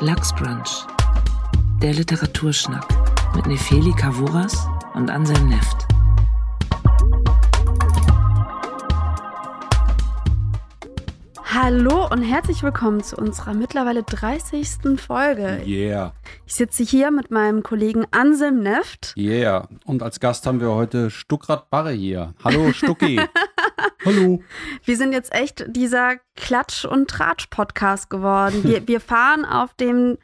Lachsbrunch. Der Literaturschnack mit Nefeli Kavuras und Anselm Neft. Hallo und herzlich willkommen zu unserer mittlerweile 30. Folge. Yeah. Ich sitze hier mit meinem Kollegen Anselm Neft. Yeah. Und als Gast haben wir heute Stuckrad Barre hier. Hallo Stucki. Hallo. Wir sind jetzt echt dieser Klatsch- und Tratsch-Podcast geworden. Wir, wir fahren auf dem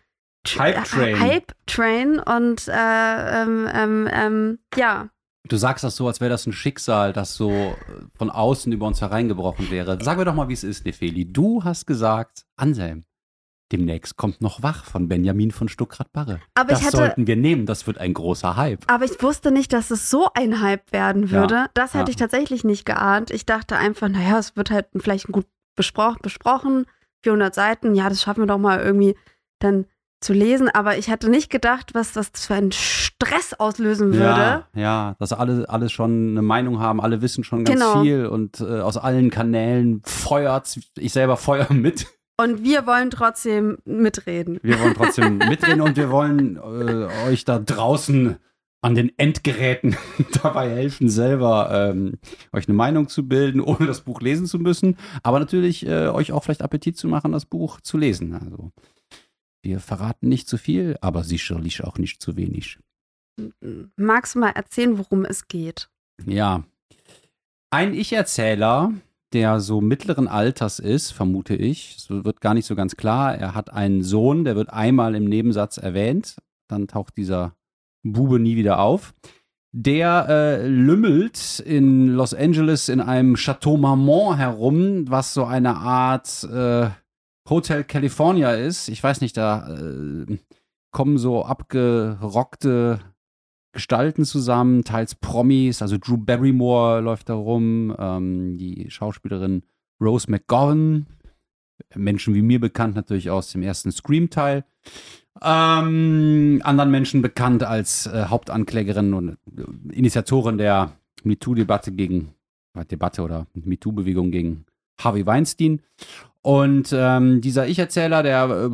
Hype Train. Hype Train und äh, ähm, ähm, ähm, ja. Du sagst das so, als wäre das ein Schicksal, das so äh, von außen über uns hereingebrochen wäre. Sag mir doch mal, wie es ist, Nefeli. Du hast gesagt, Anselm, demnächst kommt noch Wach von Benjamin von Stuckrad-Barre. Aber Das hatte, sollten wir nehmen, das wird ein großer Hype. aber ich wusste nicht, dass es so ein Hype werden würde. Ja, Das hätte ja. ich tatsächlich nicht geahnt. Ich dachte einfach, naja, es wird halt vielleicht gut bespro besprochen. 400 Seiten, ja, das schaffen wir doch mal irgendwie dann zu lesen. Aber ich hatte nicht gedacht, was das für einen Stress auslösen würde. Ja, ja, dass alle, alle schon eine Meinung haben, alle wissen schon ganz Genau. viel und äh, aus allen Kanälen feuert's. Ich selber feuer mit. Und wir wollen trotzdem mitreden. Wir wollen trotzdem mitreden und wir wollen äh, euch da draußen an den Endgeräten dabei helfen, selber ähm, euch eine Meinung zu bilden, ohne das Buch lesen zu müssen. Aber natürlich äh, euch auch vielleicht Appetit zu machen, das Buch zu lesen. Also wir verraten nicht zu viel, aber sicherlich auch nicht zu wenig. Magst du mal erzählen, worum es geht? Ja. Ein Ich-Erzähler, der so mittleren Alters ist, vermute ich, so wird gar nicht so ganz klar. Er hat einen Sohn, der wird einmal im Nebensatz erwähnt. Dann taucht dieser Bube nie wieder auf. Der äh, lümmelt in Los Angeles in einem Chateau Marmont herum, was so eine Art äh, Hotel California ist. Ich weiß nicht, da äh, kommen so abgerockte Gestalten zusammen, teils Promis, also Drew Barrymore läuft da rum, ähm, die Schauspielerin Rose McGowan, Menschen wie mir bekannt natürlich aus dem ersten Scream-Teil, ähm, anderen Menschen bekannt als äh, Hauptanklägerin und äh, Initiatorin der MeToo-Debatte gegen, äh, Debatte oder MeToo-Bewegung gegen Harvey Weinstein. Und ähm, dieser Ich-Erzähler, der, äh,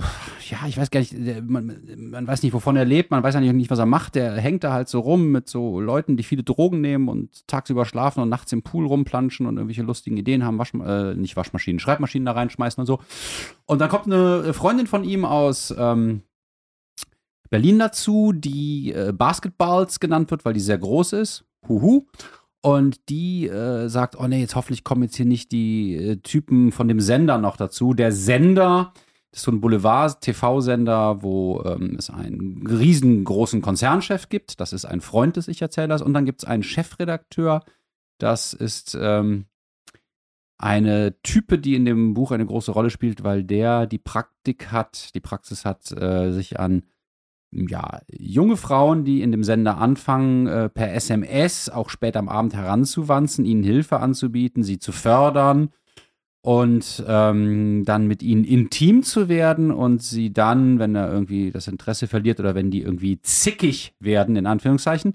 ja, ich weiß gar nicht, der, man, man weiß nicht, wovon er lebt, man weiß ja nicht, was er macht. Der hängt da halt so rum mit so Leuten, die viele Drogen nehmen und tagsüber schlafen und nachts im Pool rumplanschen und irgendwelche lustigen Ideen haben, Wasch, äh, nicht Waschmaschinen, Schreibmaschinen da reinschmeißen und so. Und dann kommt eine Freundin von ihm aus ähm, Berlin dazu, die äh, Basketballs genannt wird, weil die sehr groß ist. Huhu. Und die äh, sagt, oh nee, jetzt hoffentlich kommen jetzt hier nicht die äh, Typen von dem Sender noch dazu. Der Sender, ist so ein Boulevard-TV-Sender, wo ähm, es einen riesengroßen Konzernchef gibt. Das ist ein Freund des Ich-Erzählers. Und dann gibt es einen Chefredakteur. Das ist ähm, eine Type, die in dem Buch eine große Rolle spielt, weil der die Praktik hat, die Praxis hat, äh, sich an ja, junge Frauen, die in dem Sender anfangen, äh, per SMS auch später am Abend heranzuwanzen, ihnen Hilfe anzubieten, sie zu fördern und ähm, dann mit ihnen intim zu werden und sie dann, wenn er irgendwie das Interesse verliert oder wenn die irgendwie zickig werden, in Anführungszeichen,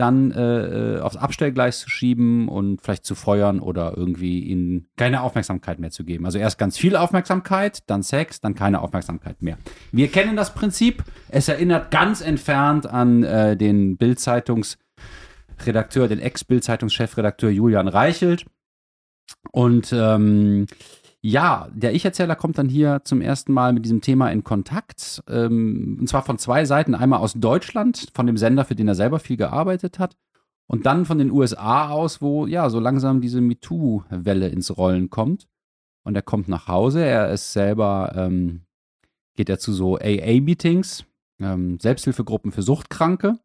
dann äh, äh, aufs Abstellgleis zu schieben und vielleicht zu feuern oder irgendwie ihnen keine Aufmerksamkeit mehr zu geben. Also erst ganz viel Aufmerksamkeit, dann Sex, dann keine Aufmerksamkeit mehr. Wir kennen das Prinzip. Es erinnert ganz entfernt an äh, den Bild-Zeitungsredakteur, den Ex-Bild-Zeitungschefredakteur Julian Reichelt. Und ähm, ja, der Ich-Erzähler kommt dann hier zum ersten Mal mit diesem Thema in Kontakt. Ähm, und zwar von zwei Seiten. Einmal aus Deutschland, von dem Sender, für den er selber viel gearbeitet hat. Und dann von den USA aus, wo ja so langsam diese MeToo-Welle ins Rollen kommt. Und er kommt nach Hause. Er ist selber, ähm, geht er zu so AA-Meetings, ähm, Selbsthilfegruppen für Suchtkranke.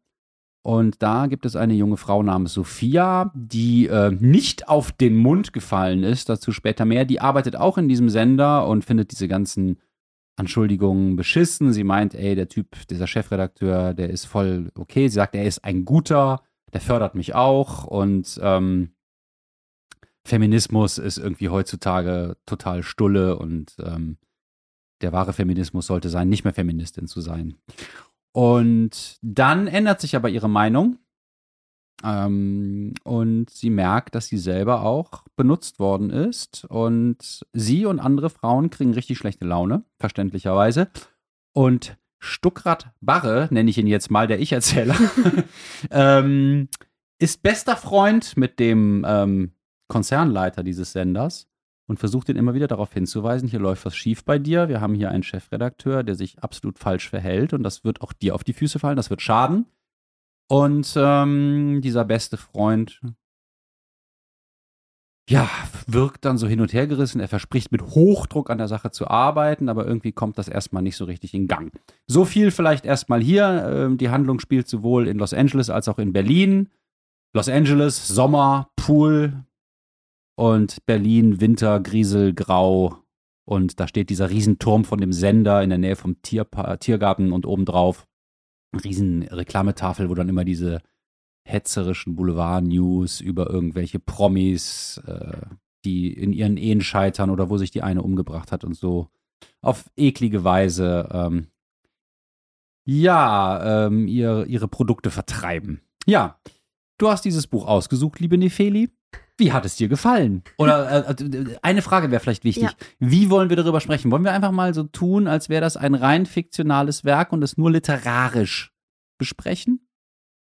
Und da gibt es eine junge Frau namens Sophia, die äh, nicht auf den Mund gefallen ist, dazu später mehr. Die arbeitet auch in diesem Sender und findet diese ganzen Anschuldigungen beschissen. Sie meint, ey, der Typ, dieser Chefredakteur, der ist voll okay. Sie sagt, er ist ein guter, der fördert mich auch. Und ähm, Feminismus ist irgendwie heutzutage total stulle und ähm, der wahre Feminismus sollte sein, nicht mehr Feministin zu sein. Und dann ändert sich aber ihre Meinung. Ähm, und sie merkt, dass sie selber auch benutzt worden ist. Und sie und andere Frauen kriegen richtig schlechte Laune, verständlicherweise. Und Stuckrad Barre, nenne ich ihn jetzt mal, der Ich-Erzähler, ähm, ist bester Freund mit dem ähm, Konzernleiter dieses Senders und versucht ihn immer wieder darauf hinzuweisen, hier läuft was schief bei dir. Wir haben hier einen Chefredakteur, der sich absolut falsch verhält und das wird auch dir auf die Füße fallen, das wird schaden. Und ähm, dieser beste Freund ja, wirkt dann so hin und her gerissen. Er verspricht mit Hochdruck an der Sache zu arbeiten, aber irgendwie kommt das erstmal nicht so richtig in Gang. So viel vielleicht erstmal hier. Ähm, die Handlung spielt sowohl in Los Angeles als auch in Berlin. Los Angeles, Sommer, Pool und Berlin, Winter, Griesel, Grau. Und da steht dieser Riesenturm von dem Sender in der Nähe vom Tierpa Tiergarten und obendrauf riesen Reklametafel, wo dann immer diese hetzerischen Boulevard-News über irgendwelche Promis, äh, die in ihren Ehen scheitern oder wo sich die eine umgebracht hat und so auf eklige Weise ähm, ja, ähm, ihr, ihre Produkte vertreiben. Ja, du hast dieses Buch ausgesucht, liebe Nefeli. Wie hat es dir gefallen? Oder äh, äh eine Frage wäre vielleicht wichtig. Ja. Wie wollen wir darüber sprechen? Wollen wir einfach mal so tun, als wäre das ein rein fiktionales Werk und es nur literarisch besprechen?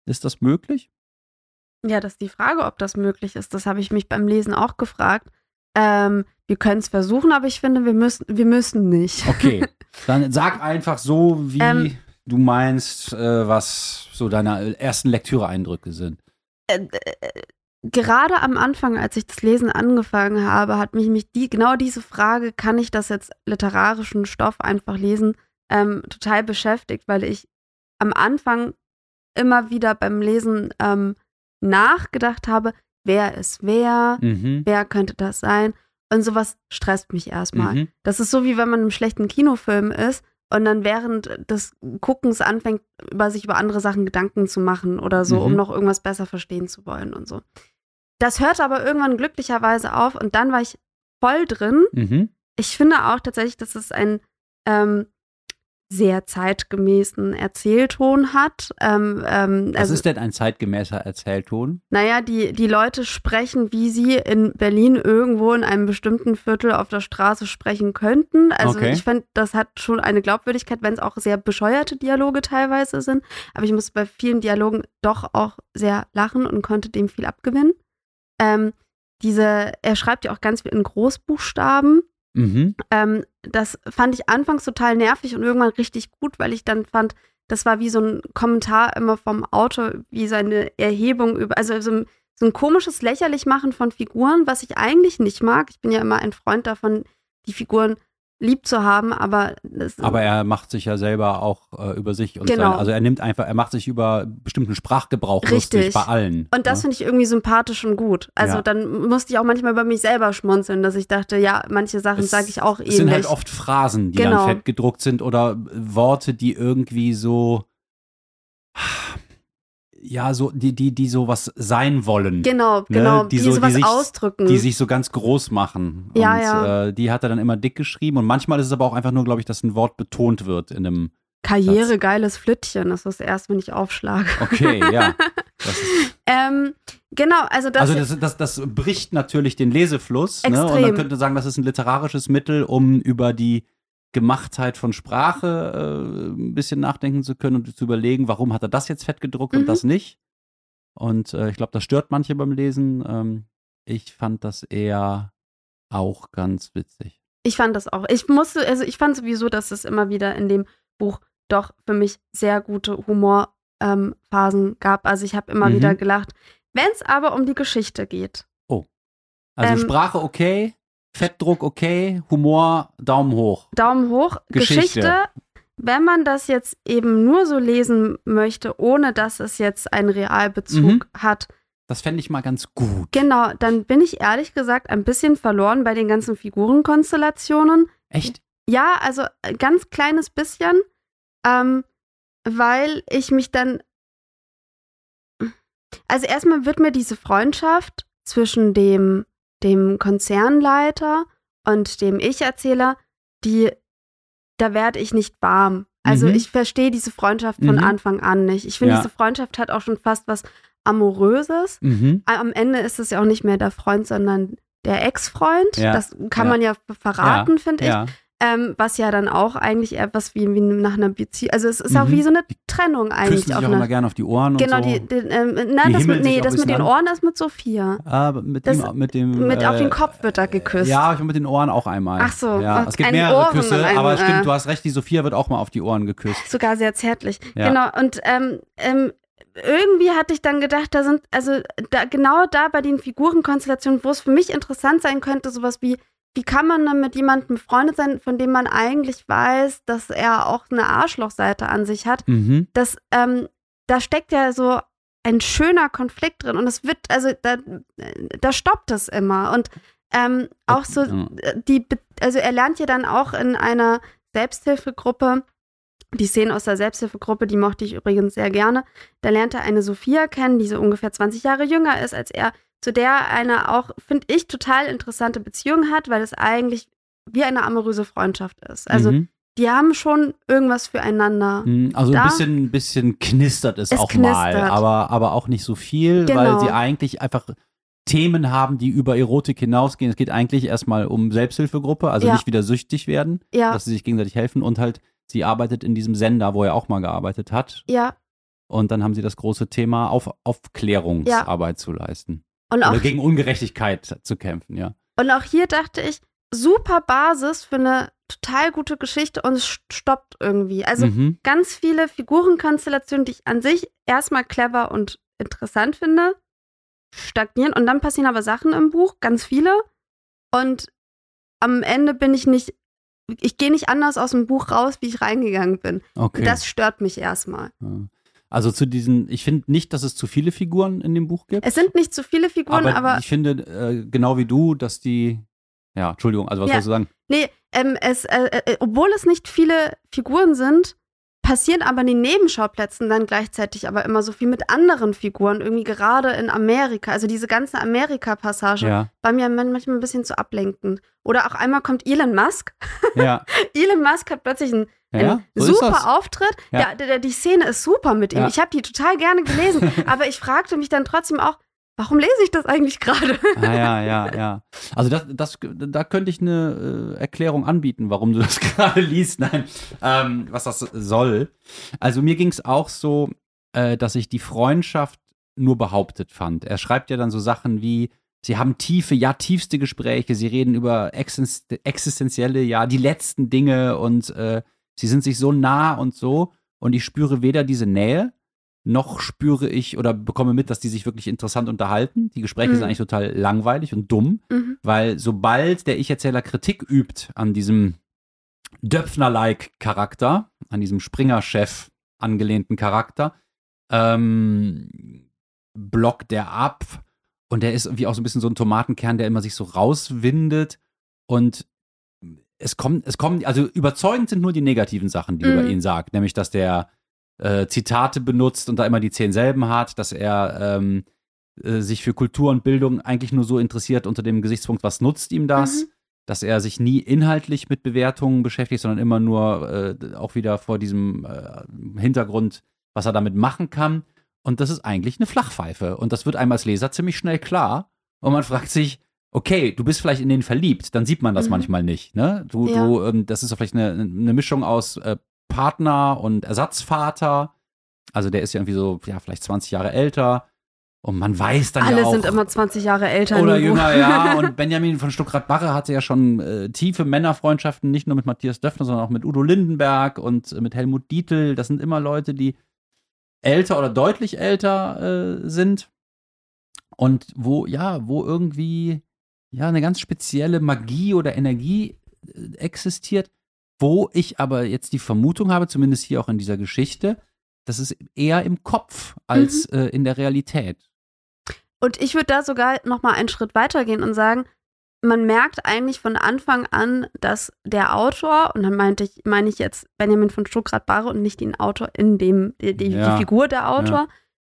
Ist das möglich? Ja, das ist die Frage, ob das möglich ist. Das habe ich mich beim Lesen auch gefragt. Ähm, wir können es versuchen, aber ich finde, wir müssen, wir müssen nicht. Okay, dann sag einfach so, wie ähm, du meinst, äh, was so deine ersten Lektüre-Eindrücke sind. Äh, äh, gerade am Anfang, als ich das Lesen angefangen habe, hat mich, mich die, genau diese Frage, kann ich das jetzt literarischen Stoff einfach lesen, ähm, total beschäftigt, weil ich am Anfang immer wieder beim Lesen ähm, nachgedacht habe, wer ist wer, mhm. wer könnte das sein. Und sowas stresst mich erstmal. Mhm. Das ist so, wie wenn man im schlechten Kinofilm ist und dann während des Guckens anfängt, über sich über andere Sachen Gedanken zu machen oder so, mhm. um noch irgendwas besser verstehen zu wollen und so. Das hört aber irgendwann glücklicherweise auf und dann war ich voll drin. Mhm. Ich finde auch tatsächlich, dass es ein ähm, sehr zeitgemäßen Erzählton hat. Ähm, ähm, Was also, ist denn ein zeitgemäßer Erzählton? Naja, die, die Leute sprechen, wie sie in Berlin irgendwo in einem bestimmten Viertel auf der Straße sprechen könnten. Also okay. ich finde, das hat schon eine Glaubwürdigkeit, wenn es auch sehr bescheuerte Dialoge teilweise sind. Aber ich muss bei vielen Dialogen doch auch sehr lachen und konnte dem viel abgewinnen. Ähm, diese, er schreibt ja auch ganz viel in Großbuchstaben. Mhm. Ähm, das fand ich anfangs total nervig und irgendwann richtig gut, weil ich dann fand, das war wie so ein Kommentar immer vom Autor, wie seine Erhebung über, also so ein, so ein komisches Lächerlichmachen von Figuren, was ich eigentlich nicht mag. Ich bin ja immer ein Freund davon, die Figuren lieb zu haben, aber aber er macht sich ja selber auch äh, über sich und genau. sein, also er nimmt einfach, er macht sich über bestimmten Sprachgebrauch Richtig. lustig bei allen. Und das ne? finde ich irgendwie sympathisch und gut. Also ja. dann musste ich auch manchmal über mich selber schmunzeln, dass ich dachte, ja, manche Sachen sage ich auch ähnlich. Es sind halt oft Phrasen, die genau. dann fett gedruckt sind oder Worte, die irgendwie so ja, so, die, die, die sowas sein wollen. Genau, ne? genau, die, die so, sowas die sich, ausdrücken. Die sich so ganz groß machen. Ja, und, ja. Äh, die hat er dann immer dick geschrieben und manchmal ist es aber auch einfach nur, glaube ich, dass ein Wort betont wird in einem. Karriere, Satz. geiles Flittchen, das ist das erste, wenn ich aufschlage. Okay, ja. ähm, genau, also das. Also das, das, das bricht natürlich den Lesefluss. Ne? Und man könnte sagen, das ist ein literarisches Mittel, um über die Gemachtheit von Sprache äh, ein bisschen nachdenken zu können und zu überlegen, warum hat er das jetzt fett gedruckt mhm. und das nicht. Und äh, ich glaube, das stört manche beim Lesen. Ähm, ich fand das eher auch ganz witzig. Ich fand das auch. Ich musste, also ich fand sowieso, dass es immer wieder in dem Buch doch für mich sehr gute Humorphasen ähm, gab. Also ich habe immer mhm. wieder gelacht. Wenn es aber um die Geschichte geht. Oh. Also ähm, Sprache okay, Fettdruck okay, Humor Daumen hoch. Daumen hoch. Geschichte. Geschichte. Wenn man das jetzt eben nur so lesen möchte, ohne dass es jetzt einen Realbezug mhm. hat. Das fände ich mal ganz gut. Genau, dann bin ich ehrlich gesagt ein bisschen verloren bei den ganzen Figurenkonstellationen. Echt? Ja, also ein ganz kleines bisschen, ähm, weil ich mich dann. Also erstmal wird mir diese Freundschaft zwischen dem dem Konzernleiter und dem Ich-Erzähler, die, da werde ich nicht warm. Also mhm. ich verstehe diese Freundschaft von mhm. Anfang an nicht. Ich finde, ja. diese Freundschaft hat auch schon fast was Amoröses. Mhm. Am Ende ist es ja auch nicht mehr der Freund, sondern der Ex-Freund. Ja. Das kann ja. man ja verraten, finde ich. Ähm, was ja dann auch eigentlich etwas wie, wie nach einer Beziehung, also es ist auch Mhm. wie so eine Trennung eigentlich. Küssen sich auf auch immer gerne auf die Ohren genau, und so. die, die, ähm, Die das mit, nee, auch das mit den bisschen Ohren ist mit Sophia. Aber mit, Das- dem, mit dem. Mit auf äh, den Kopf wird er geküsst. Ja, ich mit den Ohren auch einmal. Ach so, Ja, es gibt mehrere Ohren Küsse, und ein, aber äh, stimmt, du hast recht, die Sophia wird auch mal auf die Ohren geküsst. Sogar sehr zärtlich. Ja. Genau. Und ähm, ähm, irgendwie hatte ich dann gedacht, da sind, also da, genau da bei den Figurenkonstellationen, wo es für mich interessant sein könnte, sowas wie, wie kann man dann mit jemandem befreundet sein, von dem man eigentlich weiß, dass er auch eine Arschlochseite an sich hat. Mhm. Das, ähm, da steckt ja so ein schöner Konflikt drin und es wird, also da, da stoppt es immer. Und ähm, auch so die, also er lernt ja dann auch in einer Selbsthilfegruppe, die Szenen aus der Selbsthilfegruppe, die mochte ich übrigens sehr gerne. Da lernt er eine Sophia kennen, die so ungefähr 20 Jahre jünger ist als er, zu der eine auch, finde ich, total interessante Beziehung hat, weil es eigentlich wie eine amoröse Freundschaft ist. Also Mhm. die haben schon irgendwas füreinander. Mhm, Also Da- ein bisschen, bisschen knistert es, Es auch mal, knistert. aber, aber auch nicht so viel, Genau. weil sie eigentlich einfach Themen haben, die über Erotik hinausgehen. Es geht eigentlich erstmal um Selbsthilfegruppe, also Ja. nicht wieder süchtig werden, Ja, dass sie sich gegenseitig helfen und halt, sie arbeitet in diesem Sender, wo er auch mal gearbeitet hat. ja. Und dann haben sie das große Thema, auf, Aufklärungsarbeit zu leisten. Und auch, Oder gegen Ungerechtigkeit zu kämpfen, ja. und auch hier dachte ich, super Basis für eine total gute Geschichte und es stoppt irgendwie. Also mhm. ganz viele Figurenkonstellationen, die ich an sich erstmal clever und interessant finde, stagnieren und dann passieren aber Sachen im Buch, ganz viele. Und am Ende bin ich nicht, ich gehe nicht anders aus dem Buch raus, wie ich reingegangen bin. Okay. Das stört mich erstmal. Ja. Also zu diesen, ich finde nicht, dass es zu viele Figuren in dem Buch gibt. Es sind nicht zu viele Figuren, aber, aber, ich finde, äh, genau wie du, dass die, ja, Entschuldigung, also was Ja. sollst du sagen? nee, ähm, es, äh, äh, obwohl es nicht viele Figuren sind, passieren aber in den Nebenschauplätzen dann gleichzeitig aber immer so viel mit anderen Figuren, irgendwie gerade in Amerika. Also diese ganze Amerika-Passage Ja, war mir man- manchmal ein bisschen zu ablenkend. Oder auch einmal kommt Elon Musk. ja, Elon Musk hat plötzlich einen, ja, so super Auftritt. Ja. Der, der, die Szene ist super mit ihm. Ja. Ich habe die total gerne gelesen. aber ich fragte mich dann trotzdem auch, warum lese ich das eigentlich gerade? Ah, ja, ja, ja. Also das, das, da könnte ich eine äh, Erklärung anbieten, warum du das gerade liest. Nein, ähm, was das soll. Also mir ging es auch so, äh, dass ich die Freundschaft nur behauptet fand. Er schreibt ja dann so Sachen wie, sie haben tiefe, ja, tiefste Gespräche, sie reden über exist existenzielle, ja, die letzten Dinge und äh, sie sind sich so nah und so. Und ich spüre weder diese Nähe, noch spüre ich oder bekomme mit, dass die sich wirklich interessant unterhalten. Die Gespräche Mhm. sind eigentlich total langweilig und dumm, Mhm. weil sobald der Ich-Erzähler Kritik übt an diesem Döpfner-like Charakter, an diesem Springer-Chef angelehnten Charakter, ähm, blockt der ab und der ist irgendwie auch so ein bisschen so ein Tomatenkern, der immer sich so rauswindet und es kommt, es kommen, also überzeugend sind nur die negativen Sachen, die Mhm. über ihn sagt, nämlich, dass der äh, Zitate benutzt und da immer die zehn selben hat, dass er ähm, äh, sich für Kultur und Bildung eigentlich nur so interessiert unter dem Gesichtspunkt, was nutzt ihm das? Mhm. Dass er sich nie inhaltlich mit Bewertungen beschäftigt, sondern immer nur äh, auch wieder vor diesem äh, Hintergrund, was er damit machen kann. Und das ist eigentlich eine Flachpfeife. Und das wird einem als Leser ziemlich schnell klar. Und man fragt sich, okay, du bist vielleicht in den verliebt, dann sieht man das Mhm. manchmal nicht. Ne? Du, Ja. du, ähm, das ist vielleicht eine, eine Mischung aus äh, Partner und Ersatzvater. Also der ist ja irgendwie so, ja, vielleicht 20 Jahre älter. Und man weiß dann Alle ja auch. sind immer 20 Jahre älter. Oder Nico. jünger, ja. Und Benjamin von Stuckrad-Barre hatte ja schon äh, tiefe Männerfreundschaften, nicht nur mit Matthias Döpfner, sondern auch mit Udo Lindenberg und äh, mit Helmut Dietl. Das sind immer Leute, die älter oder deutlich älter äh, sind. Und wo, ja, wo irgendwie, ja, eine ganz spezielle Magie oder Energie äh, existiert, wo ich aber jetzt die Vermutung habe, zumindest hier auch in dieser Geschichte, das ist eher im Kopf als äh, in der Realität. Und ich würde da sogar noch mal einen Schritt weiter gehen und sagen, man merkt eigentlich von Anfang an, dass der Autor, und dann meinte ich, meine ich jetzt Benjamin von Stuckrad-Barre und nicht den Autor in dem, die, die, Ja. die Figur der Autor,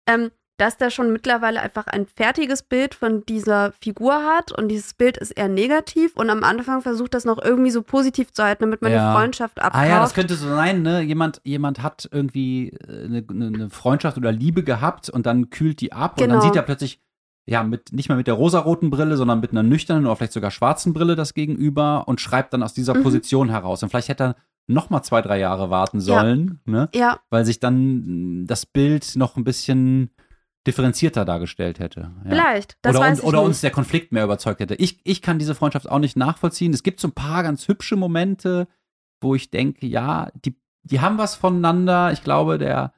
ähm, dass der schon mittlerweile einfach ein fertiges Bild von dieser Figur hat und dieses Bild ist eher negativ und am Anfang versucht das noch irgendwie so positiv zu halten, damit man Ja. die Freundschaft abkauft. Ah ja, das könnte so sein, ne? Jemand, jemand hat irgendwie äh, eine, eine Freundschaft oder Liebe gehabt und dann kühlt die ab und dann Genau. sieht er plötzlich, ja, mit, nicht mehr mit der rosaroten Brille, sondern mit einer nüchternen oder vielleicht sogar schwarzen Brille das Gegenüber und schreibt dann aus dieser Mhm. Position heraus. Und vielleicht hätte er noch mal zwei, drei Jahre warten sollen, ne? Ja, weil sich dann das Bild noch ein bisschen differenzierter dargestellt hätte. Ja. vielleicht. Das oder weiß uns, ich oder nicht. uns der Konflikt mehr überzeugt hätte. Ich, ich kann diese Freundschaft auch nicht nachvollziehen. Es gibt so ein paar ganz hübsche Momente, wo ich denke, ja, die, die haben was voneinander. Ich glaube, der,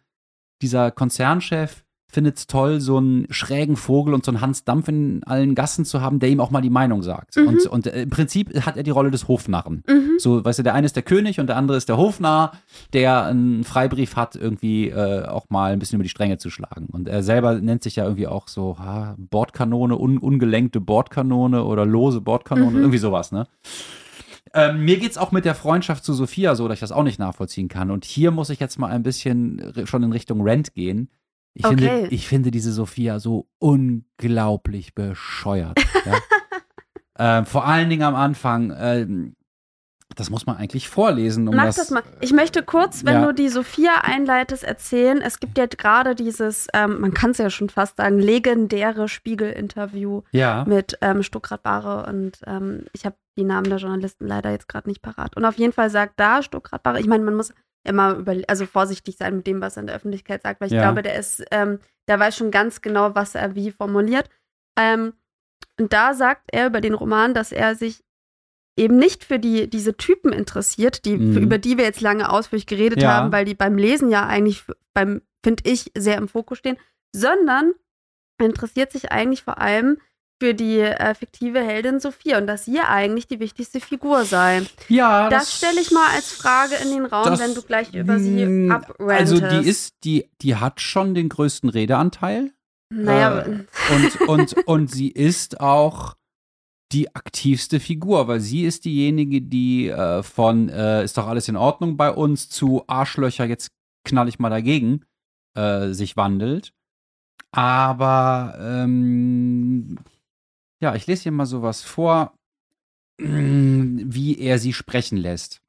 dieser Konzernchef findet es toll, so einen schrägen Vogel und so einen Hans Dampf in allen Gassen zu haben, der ihm auch mal die Meinung sagt. Mhm. Und, und äh, im Prinzip hat er die Rolle des Hofnarren. Mhm. So, weißt du, der eine ist der König und der andere ist der Hofnarr, der einen Freibrief hat, irgendwie äh, auch mal ein bisschen über die Stränge zu schlagen. Und er selber nennt sich ja irgendwie auch so ha, Bordkanone, un ungelenkte Bordkanone oder lose Bordkanone, Mhm. irgendwie sowas, ne? Ähm, mir geht's auch mit der Freundschaft zu Sophia so, dass ich das auch nicht nachvollziehen kann. Und hier muss ich jetzt mal ein bisschen schon in Richtung Rent gehen. Ich, Okay. finde, ich finde diese Sophia so unglaublich bescheuert. ja? ähm, vor allen Dingen am Anfang. Ähm, das muss man eigentlich vorlesen, um Mach das. das, mal. Ich möchte kurz, wenn Ja. du die Sophia einleitest, erzählen. Es gibt ja gerade dieses, ähm, man kann es ja schon fast sagen, legendäre Spiegel-Interview Ja. mit ähm, Stuckrad Barre und ähm, ich habe die Namen der Journalisten leider jetzt gerade nicht parat. Und auf jeden Fall sagt da Stuckrad Barre, ich meine, man muss immer über, also vorsichtig sein mit dem, was er in der Öffentlichkeit sagt, weil ich Ja. glaube, der ist, ähm, der weiß schon ganz genau, was er wie formuliert. Ähm, und da sagt er über den Roman, dass er sich eben nicht für die, diese Typen interessiert, die, Mhm. für, über die wir jetzt lange ausführlich geredet Ja. haben, weil die beim Lesen ja eigentlich beim, finde ich, sehr im Fokus stehen, sondern er interessiert sich eigentlich vor allem für die äh, fiktive Heldin Sophia und dass sie eigentlich die wichtigste Figur sei. Ja, Das, stelle ich mal als Frage in den Raum, das- wenn du gleich über sie Mm, abrantest. Also die ist, die, die hat schon den größten Redeanteil. Naja, äh, Und, und, und sie ist auch die aktivste Figur, weil sie ist diejenige, die äh, von äh, ist doch alles in Ordnung bei uns zu Arschlöcher, jetzt knall ich mal dagegen, äh, sich wandelt. Aber ähm, ja, ich lese hier mal sowas vor, wie er sie sprechen lässt.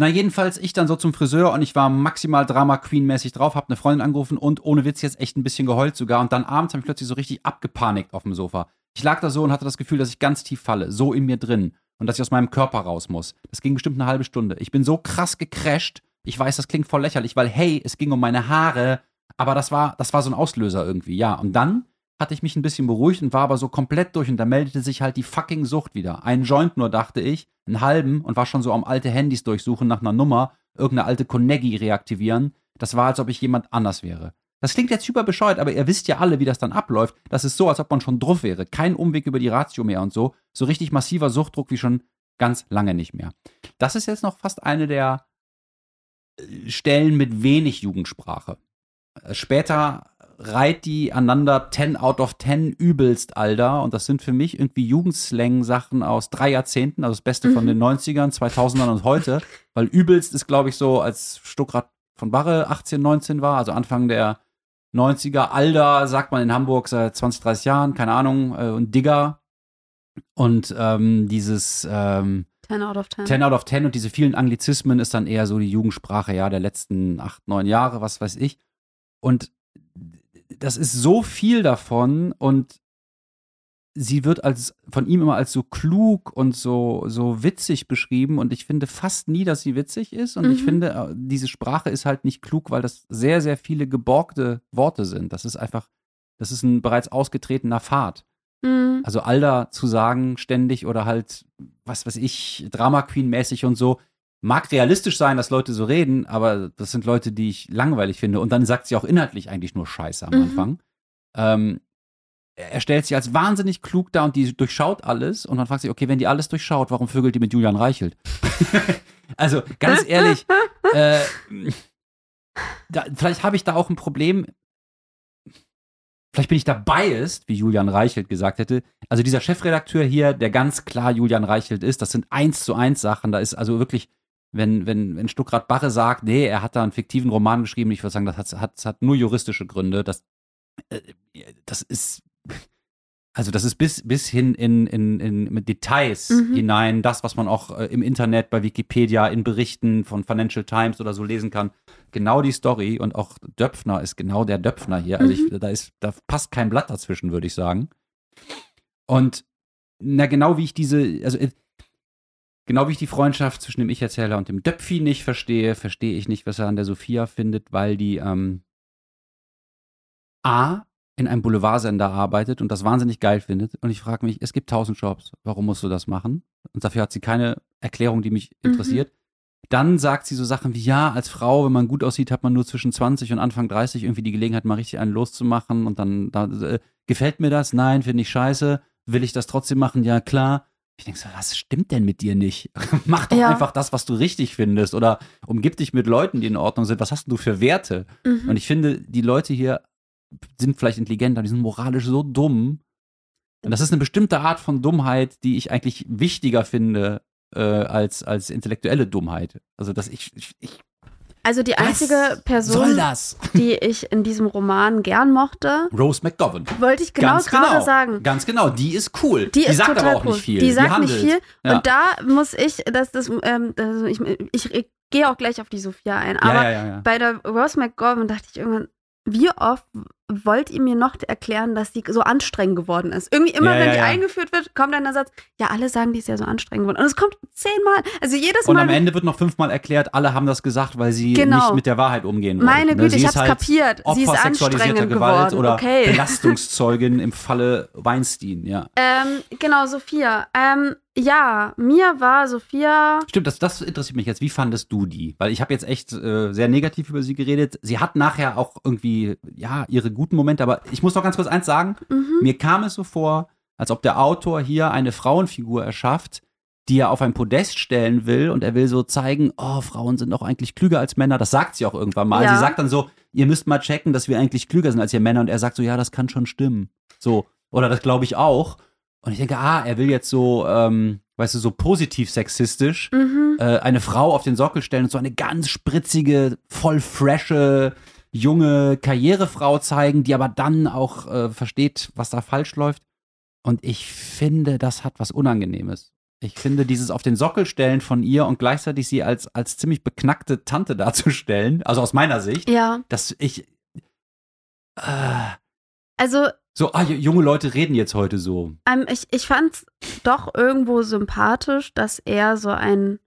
Na, jedenfalls ich dann so zum Friseur und ich war maximal Drama Queen-mäßig drauf, hab eine Freundin angerufen und ohne Witz jetzt echt ein bisschen geheult sogar. Und dann abends habe ich plötzlich so richtig abgepanikt auf dem Sofa. Ich lag da so und hatte das Gefühl, dass ich ganz tief falle, so in mir drin und dass ich aus meinem Körper raus muss. Das ging bestimmt eine halbe Stunde. Ich bin so krass gecrashed. Ich weiß, das klingt voll lächerlich, weil hey, es ging um meine Haare, aber das war, das war so ein Auslöser irgendwie, ja. Und dann hatte ich mich ein bisschen beruhigt und war aber so komplett durch und da meldete sich halt die fucking Sucht wieder. Ein Joint nur, dachte ich, einen halben und war schon so am alte Handys durchsuchen nach einer Nummer, irgendeine alte Konegi reaktivieren. Das war, als ob ich jemand anders wäre. Das klingt jetzt super bescheuert, aber ihr wisst ja alle, wie das dann abläuft. Das ist so, als ob man schon drauf wäre. Kein Umweg über die Ratio mehr und so. So richtig massiver Suchtdruck wie schon ganz lange nicht mehr. Das ist jetzt noch fast eine der äh, Stellen mit wenig Jugendsprache. Äh, Später reiht die aneinander 10 out of 10 übelst, Alter. Und das sind für mich irgendwie Jugendslang-Sachen aus drei Jahrzehnten, also das Beste von Mhm. den 90ern, 2000ern und heute. Weil übelst ist, glaube ich, so, als Stuckrad von Barre 18, 19 war, also Anfang der 90er. Alder sagt man in Hamburg seit 20, 30 Jahren, keine Ahnung. Äh, und Digger. Und ähm, dieses ähm, 10 out of 10. 10 out of 10 und diese vielen Anglizismen ist dann eher so die Jugendsprache, ja, der letzten acht, neun Jahre, was weiß ich. Und das ist so viel davon und sie wird als von ihm immer als so klug und so, so witzig beschrieben und ich finde fast nie, dass sie witzig ist und ich Mhm. finde, äh, diese Sprache ist halt nicht klug, weil das sehr, sehr viele geborgte Worte sind. Das ist einfach, das ist ein bereits ausgetretener Pfad. Mhm. Also Alda zu sagen ständig oder halt, was weiß ich, Drama Queen-mäßig und so, mag realistisch sein, dass Leute so reden, aber das sind Leute, die ich langweilig finde. Und dann sagt sie auch inhaltlich eigentlich nur Scheiße am Mhm. Anfang. Ähm, er stellt sich als wahnsinnig klug dar und die durchschaut alles und man fragt sich, okay, wenn die alles durchschaut, warum vögelt die mit Julian Reichelt? also ganz ehrlich, äh, da, vielleicht habe ich da auch ein Problem. Vielleicht bin ich da biased, wie Julian Reichelt gesagt hätte. Also dieser Chefredakteur hier, der ganz klar Julian Reichelt ist, das sind eins zu eins Sachen. Da ist also wirklich, wenn, wenn, wenn Stuckrad Barre sagt, nee, er hat da einen fiktiven Roman geschrieben, ich würde sagen, das hat, hat, hat nur juristische Gründe. Das, äh, das ist, also das ist bis, bis hin in, in, in mit Details Mhm. hinein, das, was man auch äh, im Internet bei Wikipedia in Berichten von Financial Times oder so lesen kann. Genau die Story und auch Döpfner ist genau der Döpfner hier. Also ich, da ist, da passt kein Blatt dazwischen, würde ich sagen. Und na, genau wie ich diese, also äh, genau wie ich die Freundschaft zwischen dem Ich-Erzähler und dem Döpfi nicht verstehe, verstehe ich nicht, was er an der Sophia findet, weil die ähm, A in einem Boulevardsender arbeitet und das wahnsinnig geil findet. Und ich frage mich, es gibt tausend Jobs, warum musst du das machen? Und dafür hat sie keine Erklärung, die mich Mhm. interessiert. Dann sagt sie so Sachen wie, ja, als Frau, wenn man gut aussieht, hat man nur zwischen 20 und Anfang 30 irgendwie die Gelegenheit, mal richtig einen loszumachen. Und dann, da, äh, gefällt mir das? Nein, finde ich scheiße. Will ich das trotzdem machen? Ja, klar. Ich denke so, was stimmt denn mit dir nicht? Mach doch Ja. einfach das, was du richtig findest. Oder umgib dich mit Leuten, die in Ordnung sind. Was hast denn du für Werte? Mhm. Und ich finde, die Leute hier sind vielleicht intelligent, aber die sind moralisch so dumm. Und das ist eine bestimmte Art von Dummheit, die ich eigentlich wichtiger finde äh, als, als intellektuelle Dummheit. Also, dass ich. ich, ich Also die einzige was Person, die ich in diesem Roman gern mochte, Rose McGovern. wollte ich genau gerade genau. sagen. Ganz genau, die ist cool. Die, ist sagt total aber auch cool. nicht viel. Die sagt nicht handelt. viel. Ja. Und da muss ich, das, das, ähm, also ich, ich, gehe auch gleich auf die Sophia ein. Aber ja, ja, ja, ja. bei der Rose McGovern dachte ich irgendwann, wie oft wollt ihr mir noch erklären, dass die so anstrengend geworden ist? Irgendwie immer, Ja, wenn ja, die ja. eingeführt wird, kommt dann der Satz, ja, alle sagen, die ist ja so anstrengend geworden. Und es kommt zehnmal. Also jedes Und Mal. am Ende wird noch fünfmal erklärt, alle haben das gesagt, weil sie Genau. nicht mit der Wahrheit umgehen wollen. Meine Ne, Güte, sie ich hab's halt kapiert. Sie ist Opfer anstrengend Gewalt geworden. oder Okay. Belastungszeugin im Falle Weinstein, ja. Ähm, genau, Sophia. Ähm, ja, mir war Sophia. Stimmt, das, das interessiert mich jetzt. Wie fandest du die? Weil ich habe jetzt echt äh, sehr negativ über sie geredet. Sie hat nachher auch irgendwie, ja, ihre guten Momente, aber ich muss noch ganz kurz eins sagen. Mhm. Mir kam es so vor, als ob der Autor hier eine Frauenfigur erschafft, die er auf ein Podest stellen will und er will so zeigen, oh, Frauen sind doch eigentlich klüger als Männer. Das sagt sie auch irgendwann mal. Ja. Sie sagt dann so, ihr müsst mal checken, dass wir eigentlich klüger sind als ihr Männer und er sagt so, ja, das kann schon stimmen. So, oder das glaube ich auch. Und ich denke, ah, er will jetzt so, ähm, weißt du, so positiv sexistisch Mhm. äh, eine Frau auf den Sockel stellen und so eine ganz spritzige, voll frische, junge Karrierefrau zeigen, die aber dann auch äh, versteht, was da falsch läuft. Und ich finde, das hat was Unangenehmes. Ich finde, dieses auf den Sockel stellen von ihr und gleichzeitig sie als, als ziemlich beknackte Tante darzustellen, also aus meiner Sicht, Ja, dass ich. Äh, also so, ah, junge Leute reden jetzt heute so. ähm, ich, ich fand doch irgendwo sympathisch, dass er so ein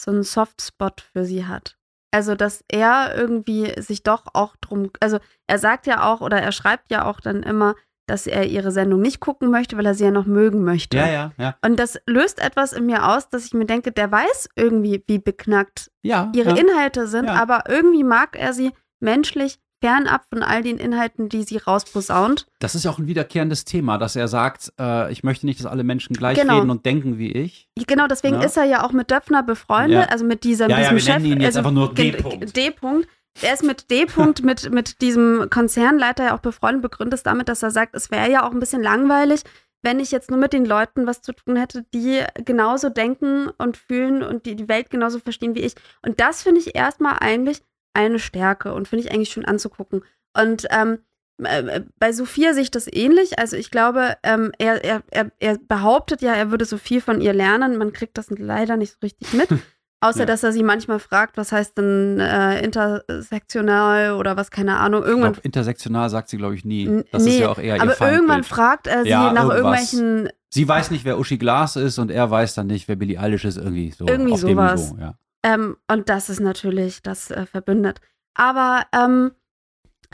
so einen Softspot für sie hat. Also, dass er irgendwie sich doch auch drum, also er sagt ja auch oder er schreibt ja auch dann immer, dass er ihre Sendung nicht gucken möchte, weil er sie ja noch mögen möchte. Ja, ja, ja. Und das löst etwas in mir aus, dass ich mir denke, der weiß irgendwie, wie beknackt Ja. ihre ja. Inhalte sind, Ja. aber irgendwie mag er sie menschlich fernab von all den Inhalten, die sie rausposaunt. Das ist ja auch ein wiederkehrendes Thema, dass er sagt, äh, ich möchte nicht, dass alle Menschen gleich Genau. reden und denken wie ich. Genau, deswegen Ja. ist er ja auch mit Döpfner befreundet, Ja. also mit diesem, Ja, ja, diesem wir Chef. nennen ihn jetzt also, einfach nur G- D-Punkt. D-Punkt. Er ist mit D-Punkt, mit, mit diesem Konzernleiter ja auch befreundet, begründet es damit, dass er sagt, es wäre ja auch ein bisschen langweilig, wenn ich jetzt nur mit den Leuten was zu tun hätte, die genauso denken und fühlen und die die Welt genauso verstehen wie ich. Und das finde ich erstmal eigentlich eine Stärke und finde ich eigentlich schön anzugucken. Und ähm, äh, bei Sophia sehe ich das ähnlich. Also ich glaube, ähm, er, er, er, behauptet ja, er würde so viel von ihr lernen. Man kriegt das leider nicht so richtig mit. Außer, Ja. dass er sie manchmal fragt, was heißt denn äh, intersektional oder was, keine Ahnung. Ich Irgendwann, glaub, intersektional sagt sie, glaube ich, nie. Das nee, ist ja auch eher aber irgendwann fragt er sie Ja, nach irgendwas. irgendwelchen, Sie weiß nicht, wer Uschi Glas ist und er weiß dann nicht, wer Billie Eilish ist. Irgendwie so. Irgendwie sowas. Niveau, ja. Ähm, und das ist natürlich, das äh, verbindet. Aber ähm,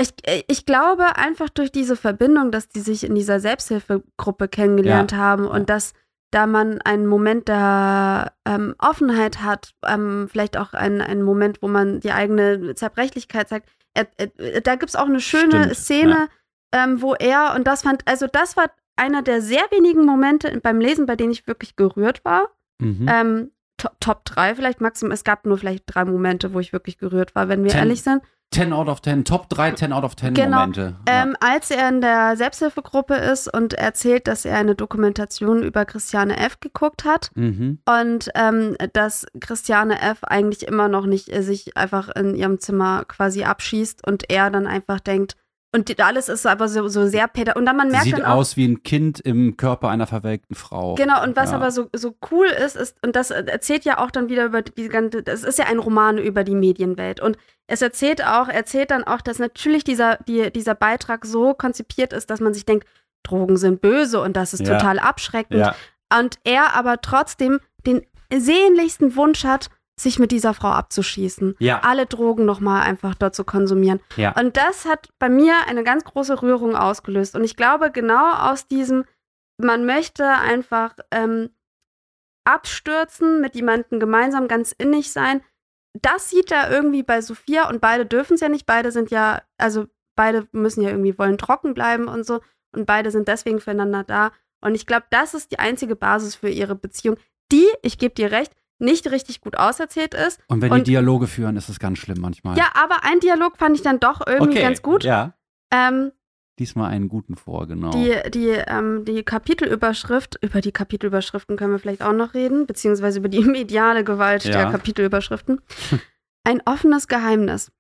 ich, ich glaube einfach durch diese Verbindung, dass die sich in dieser Selbsthilfegruppe kennengelernt haben und Ja. dass da man einen Moment der ähm, Offenheit hat, ähm, vielleicht auch einen, einen Moment, wo man die eigene Zerbrechlichkeit zeigt. Er, er, da gibt es auch eine schöne Stimmt, Szene, ähm, wo er, und das fand, also das war einer der sehr wenigen Momente beim Lesen, bei denen ich wirklich gerührt war. Mhm. Ähm, Top, Top 3 vielleicht maximal. Es gab nur vielleicht drei Momente, wo ich wirklich gerührt war, wenn wir Ten- ehrlich sind. 10 out of 10, Top 3 10 out of 10 Genau. Momente. Ähm, als er in der Selbsthilfegruppe ist und erzählt, dass er eine Dokumentation über Christiane F. geguckt hat ja. mhm. und ähm, dass Christiane F. eigentlich immer noch nicht äh, sich einfach in ihrem Zimmer quasi abschießt und er dann einfach denkt, Und alles ist aber so, so sehr päda. Und dann man merkt sieht dann auch, aus wie ein Kind im Körper einer verwelkten Frau. Genau, und was Ja. aber so, so cool ist, ist, und das erzählt ja auch dann wieder über die ganze, das ist ja ein Roman über die Medienwelt. Und es erzählt auch, erzählt dann auch, dass natürlich dieser, die, dieser Beitrag so konzipiert ist, dass man sich denkt, Drogen sind böse und das ist Ja. total abschreckend. Ja, Und er aber trotzdem den sehnlichsten Wunsch hat, sich mit dieser Frau abzuschießen. ja, Alle Drogen nochmal einfach dort zu konsumieren. ja. Und das hat bei mir eine ganz große Rührung ausgelöst. Und ich glaube, genau aus diesem, man möchte einfach ähm, abstürzen, mit jemandem gemeinsam ganz innig sein. Das sieht er irgendwie bei Sophia und beide dürfen es ja nicht. Beide sind ja, also beide müssen ja irgendwie wollen trocken bleiben und so. Und beide sind deswegen füreinander da. Und ich glaube, das ist die einzige Basis für ihre Beziehung, die, ich gebe dir recht, nicht richtig gut auserzählt ist. Und wenn und- die Dialoge führen, ist es ganz schlimm manchmal. Ja, aber ein Dialog fand ich dann doch irgendwie okay. ganz gut. Ja, Ähm, diesmal einen guten vor, genau. Die, die, ähm, die Kapitelüberschrift, über die Kapitelüberschriften können wir vielleicht auch noch reden, beziehungsweise über die mediale Gewalt Ja. der Kapitelüberschriften. Ein offenes Geheimnis.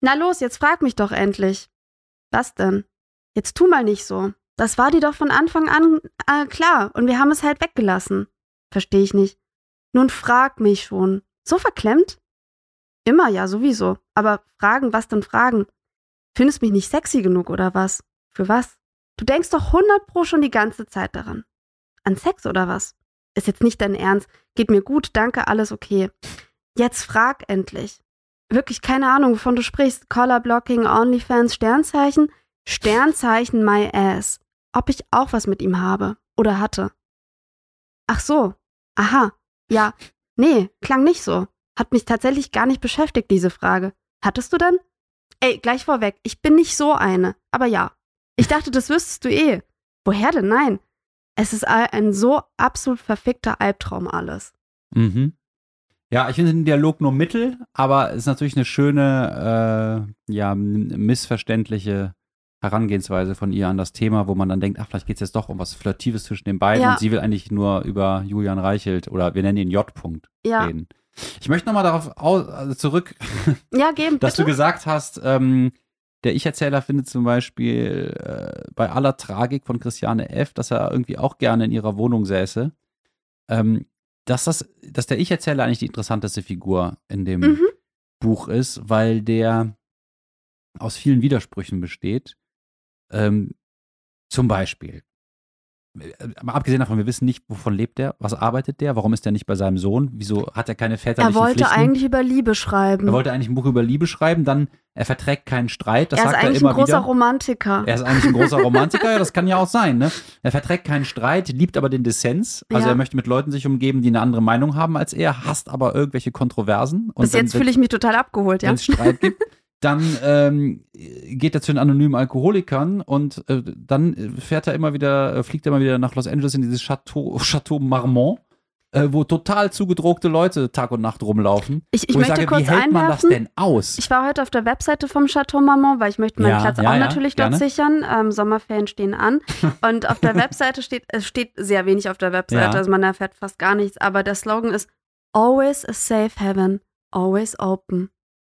Na los, jetzt frag mich doch endlich. Was denn? Jetzt tu mal nicht so. Das war dir doch von Anfang an äh, klar und wir haben es halt weggelassen. Verstehe ich nicht. Nun frag mich schon. So verklemmt? Immer ja, sowieso. Aber fragen, was denn fragen? Findest mich nicht sexy genug oder was? Für was? Du denkst doch 100 pro schon die ganze Zeit daran. An Sex oder was? Ist jetzt nicht dein Ernst. Geht mir gut, danke, alles okay. Jetzt frag endlich. Wirklich keine Ahnung, wovon du sprichst. Collar Blocking, OnlyFans, Sternzeichen? Sternzeichen my ass. Ob ich auch was mit ihm habe oder hatte. Ach so. Aha. Ja. Nee, klang nicht so. Hat mich tatsächlich gar nicht beschäftigt, diese Frage. Hattest du denn? Ey, gleich vorweg, ich bin nicht so eine. Aber ja. Ich dachte, das wüsstest du eh. Woher denn? Nein. Es ist ein so absolut verfickter Albtraum alles. Mhm. Ja, ich finde den Dialog nur mittel, aber es ist natürlich eine schöne, äh, ja, missverständliche Herangehensweise von ihr an das Thema, wo man dann denkt, ach, vielleicht geht es jetzt doch um was Flirtives zwischen den beiden Ja. und sie will eigentlich nur über Julian Reichelt oder wir nennen ihn J-Punkt Ja. reden. Ich möchte nochmal darauf au also zurück, Ja, geben, dass du bitte. gesagt hast, ähm, der Ich-Erzähler findet zum Beispiel äh, bei aller Tragik von Christiane F., dass er irgendwie auch gerne in ihrer Wohnung säße. Ähm, dass, das, dass der Ich-Erzähler eigentlich die interessanteste Figur in dem Mhm. Buch ist, weil der aus vielen Widersprüchen besteht. Ähm, zum Beispiel, äh, aber abgesehen davon, wir wissen nicht, wovon lebt der, was arbeitet der, warum ist er nicht bei seinem Sohn, wieso hat er keine Er väterlichen wollte Pflichten? eigentlich über Liebe schreiben. Er wollte eigentlich ein Buch über Liebe schreiben, dann er verträgt keinen Streit, das er ist sagt er eigentlich immer ein großer wieder. Romantiker. Er ist eigentlich ein großer Romantiker, ja, das kann ja auch sein, ne? Er verträgt keinen Streit, liebt aber den Dissens. Also Ja. er möchte mit Leuten sich umgeben, die eine andere Meinung haben als er, hasst aber irgendwelche Kontroversen. Und Bis jetzt fühle ich mich total abgeholt, ja. wenn es Streit gibt, dann ähm, geht er zu den anonymen Alkoholikern und äh, dann fährt er immer wieder, äh, fliegt er immer wieder nach Los Angeles in dieses Chateau, Chateau Marmont, äh, wo total zugedruckte Leute Tag und Nacht rumlaufen. Ich, ich möchte sage, kurz wie hält man das einwerfen. denn aus? Ich war heute auf der Webseite vom Chateau Marmont, weil ich möchte meinen Ja, Platz ja, auch ja, natürlich dort gerne. sichern. Ähm, Sommerferien stehen an. Und auf der Webseite steht, es steht sehr wenig auf der Webseite, also man erfährt fast gar nichts. Aber der Slogan ist Always a safe heaven, always open.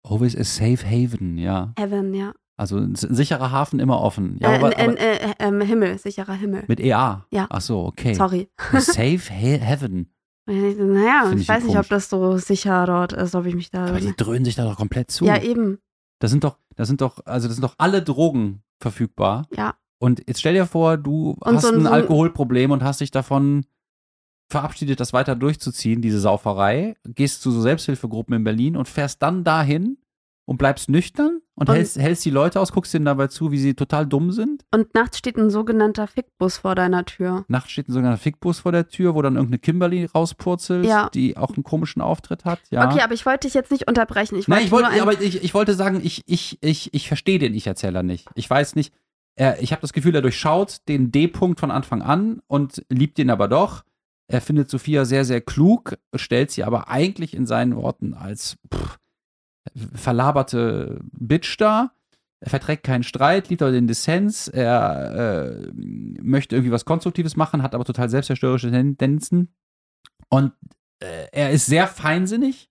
Always a safe haven, ja. Heaven, ja. Also ein sicherer Hafen immer offen. Ja, äh, aber, aber in, äh, ähm, Himmel, sicherer Himmel. mit EA. Ja. Ach so, okay. Sorry. Safe he heaven. Naja, ich ich weiß nicht, ob das so sicher dort ist, ob ich mich da. Aber die dröhnen sich da doch komplett zu. ja, eben. Da sind doch, da sind doch, also das sind doch alle Drogen verfügbar. Ja. Und jetzt stell dir vor, du Und hast so ein- ein- Alkoholproblem und hast dich davon verabschiedet, das weiter durchzuziehen, diese Sauferei, gehst zu so Selbsthilfegruppen in Berlin und fährst dann dahin und bleibst nüchtern und, Und- hältst, hältst die Leute aus, guckst denen dabei zu, wie sie total dumm sind. Und nachts steht ein sogenannter Fickbus vor deiner Tür. Nachts steht ein sogenannter Fickbus vor der Tür, wo dann irgendeine Kimberly rauspurzelt, Ja. die auch einen komischen Auftritt hat. Ja. Okay, aber ich wollte dich jetzt nicht unterbrechen. Ich Nein, ich wollte, aber ich, ich wollte sagen, ich, ich, ich, ich verstehe den Ich-Erzähler nicht. Ich weiß nicht, er, ich habe das Gefühl, er durchschaut den D-Punkt von Anfang an und liebt ihn aber doch. Er findet Sophia sehr, sehr klug, stellt sie aber eigentlich in seinen Worten als pff, verlaberte Bitch dar. Er verträgt keinen Streit, liebt aber den Dissens. Er äh, möchte irgendwie was Konstruktives machen, hat aber total selbstzerstörerische Tendenzen. Und äh, er ist sehr feinsinnig,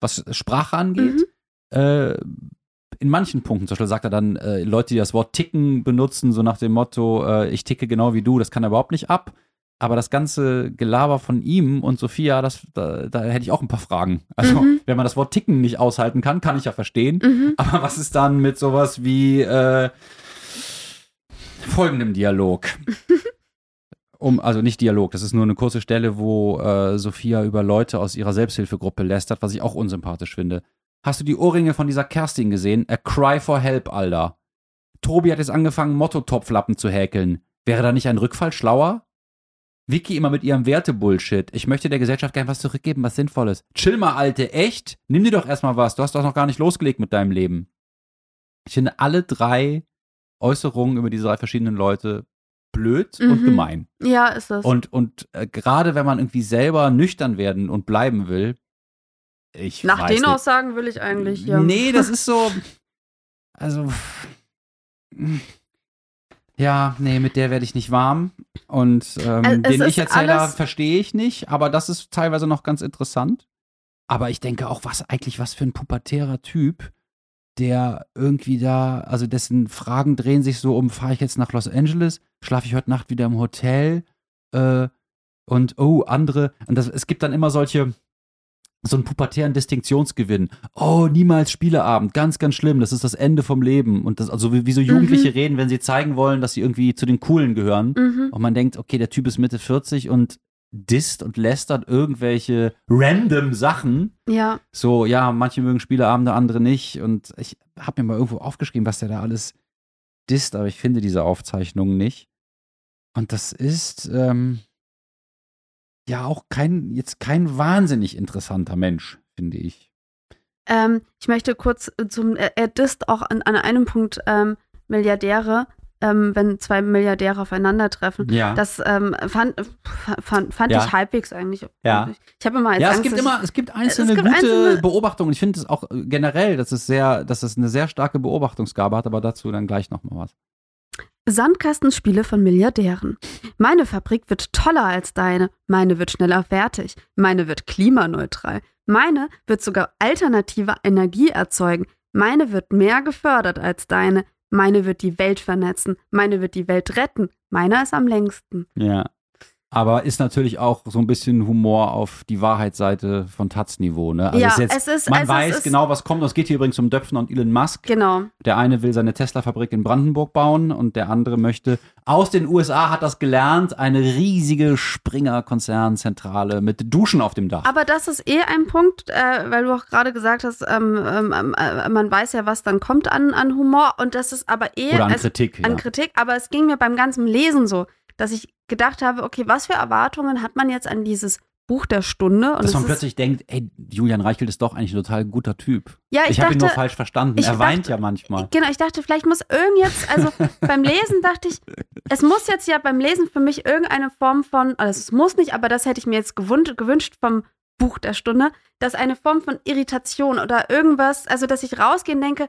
was Sprache angeht. Mhm. Äh, in manchen Punkten, zum Beispiel sagt er dann, äh, Leute, die das Wort ticken benutzen, so nach dem Motto, äh, ich ticke genau wie du, das kann er überhaupt nicht ab. Aber das ganze Gelaber von ihm und Sophia, das, da, da hätte ich auch ein paar Fragen. Also, Mhm. wenn man das Wort ticken nicht aushalten kann, kann ich ja verstehen. Mhm. Aber was ist dann mit sowas wie äh, folgendem Dialog? Um, also nicht Dialog, das ist nur eine kurze Stelle, wo äh, Sophia über Leute aus ihrer Selbsthilfegruppe lästert, was ich auch unsympathisch finde. Hast du die Ohrringe von dieser Kerstin gesehen? A cry for help, Alter. Tobi hat jetzt angefangen, Motto-Topflappen zu häkeln. Wäre da nicht ein Rückfall schlauer? Vicky immer mit ihrem Werte-Bullshit. Ich möchte der Gesellschaft gern was zurückgeben, was Sinnvolles. Chill mal, Alte, echt? Nimm dir doch erstmal was. Du hast doch noch gar nicht losgelegt mit deinem Leben. Ich finde alle drei Äußerungen über diese drei verschiedenen Leute blöd und Mhm. gemein. Ja, ist es. Und, und äh, gerade wenn man irgendwie selber nüchtern werden und bleiben will, ich Nach den nicht. Aussagen will ich eigentlich, ja. Nee, das ist so. Also. Ja, nee, mit der werde ich nicht warm. Und ähm, Also, den Ich-Erzähler verstehe ich nicht, aber das ist teilweise noch ganz interessant. Aber ich denke auch, was eigentlich was für ein pubertärer Typ, der irgendwie da, also dessen Fragen drehen sich so um, fahre ich jetzt nach Los Angeles, schlafe ich heute Nacht wieder im Hotel äh, und oh, andere, und das, es gibt dann immer solche, so einen pubertären Distinktionsgewinn. Oh, niemals Spieleabend, ganz, ganz schlimm, das ist das Ende vom Leben. Und das, also wie, wie so Jugendliche reden, wenn sie zeigen wollen, dass sie irgendwie zu den Coolen gehören. Mhm. Und man denkt, okay, der Typ ist Mitte 40 und disst und lästert irgendwelche random Sachen. Ja. So, ja, manche mögen Spieleabende, andere nicht. Und ich habe mir mal irgendwo aufgeschrieben, was der da alles disst, aber ich finde diese Aufzeichnungen nicht. Und das ist ähm, ja auch kein, jetzt kein wahnsinnig interessanter Mensch, finde ich. Ähm, ich möchte kurz zum, er, disst auch an, an einem Punkt ähm, Milliardäre, ähm, wenn zwei Milliardäre aufeinandertreffen. Ja. Das ähm, fand, fand, fand Ja. ich halbwegs eigentlich. Ja. Ich habe immer als ja, es Angst, gibt dass immer, es gibt einzelne gibt gute einzelne- Beobachtungen. Ich finde es auch äh, generell, dass es sehr, dass es eine sehr starke Beobachtungsgabe hat, aber dazu dann gleich nochmal was. Sandkastenspiele von Milliardären. Meine Fabrik wird toller als deine. Meine wird schneller fertig. Meine wird klimaneutral. Meine wird sogar alternative Energie erzeugen. Meine wird mehr gefördert als deine. Meine wird die Welt vernetzen. Meine wird die Welt retten. Meiner ist am längsten. Ja. Aber ist natürlich auch so ein bisschen Humor auf die Wahrheitsseite von Taz-Niveau, ne? Also ja, ist jetzt, es ist. man es weiß ist, genau, was kommt. Es geht hier übrigens um Döpfner und Elon Musk. Genau. Der eine will seine Tesla-Fabrik in Brandenburg bauen und der andere möchte aus den USA, hat das gelernt, eine riesige Springer-Konzernzentrale mit Duschen auf dem Dach. Aber das ist eh ein Punkt, äh, weil du auch gerade gesagt hast, ähm, ähm, äh, man weiß ja, was dann kommt an, an Humor. Und das ist aber eh. Oder an es- Kritik. an ja. Kritik, aber es ging mir beim ganzen Lesen so, dass ich gedacht habe, okay, was für Erwartungen hat man jetzt an dieses Buch der Stunde? Und Dass man plötzlich denkt, ey, Julian Reichelt ist doch eigentlich ein total guter Typ. ja, Ich, ich, habe ihn nur falsch verstanden. er weint dachte- ja manchmal. genau, ich dachte, vielleicht muss irgend jetzt, also beim Lesen dachte ich, es muss jetzt ja beim Lesen für mich irgendeine Form von, also es muss nicht, aber das hätte ich mir jetzt gewünscht, gewünscht vom Buch der Stunde, dass eine Form von Irritation oder irgendwas, also dass ich rausgehe und denke,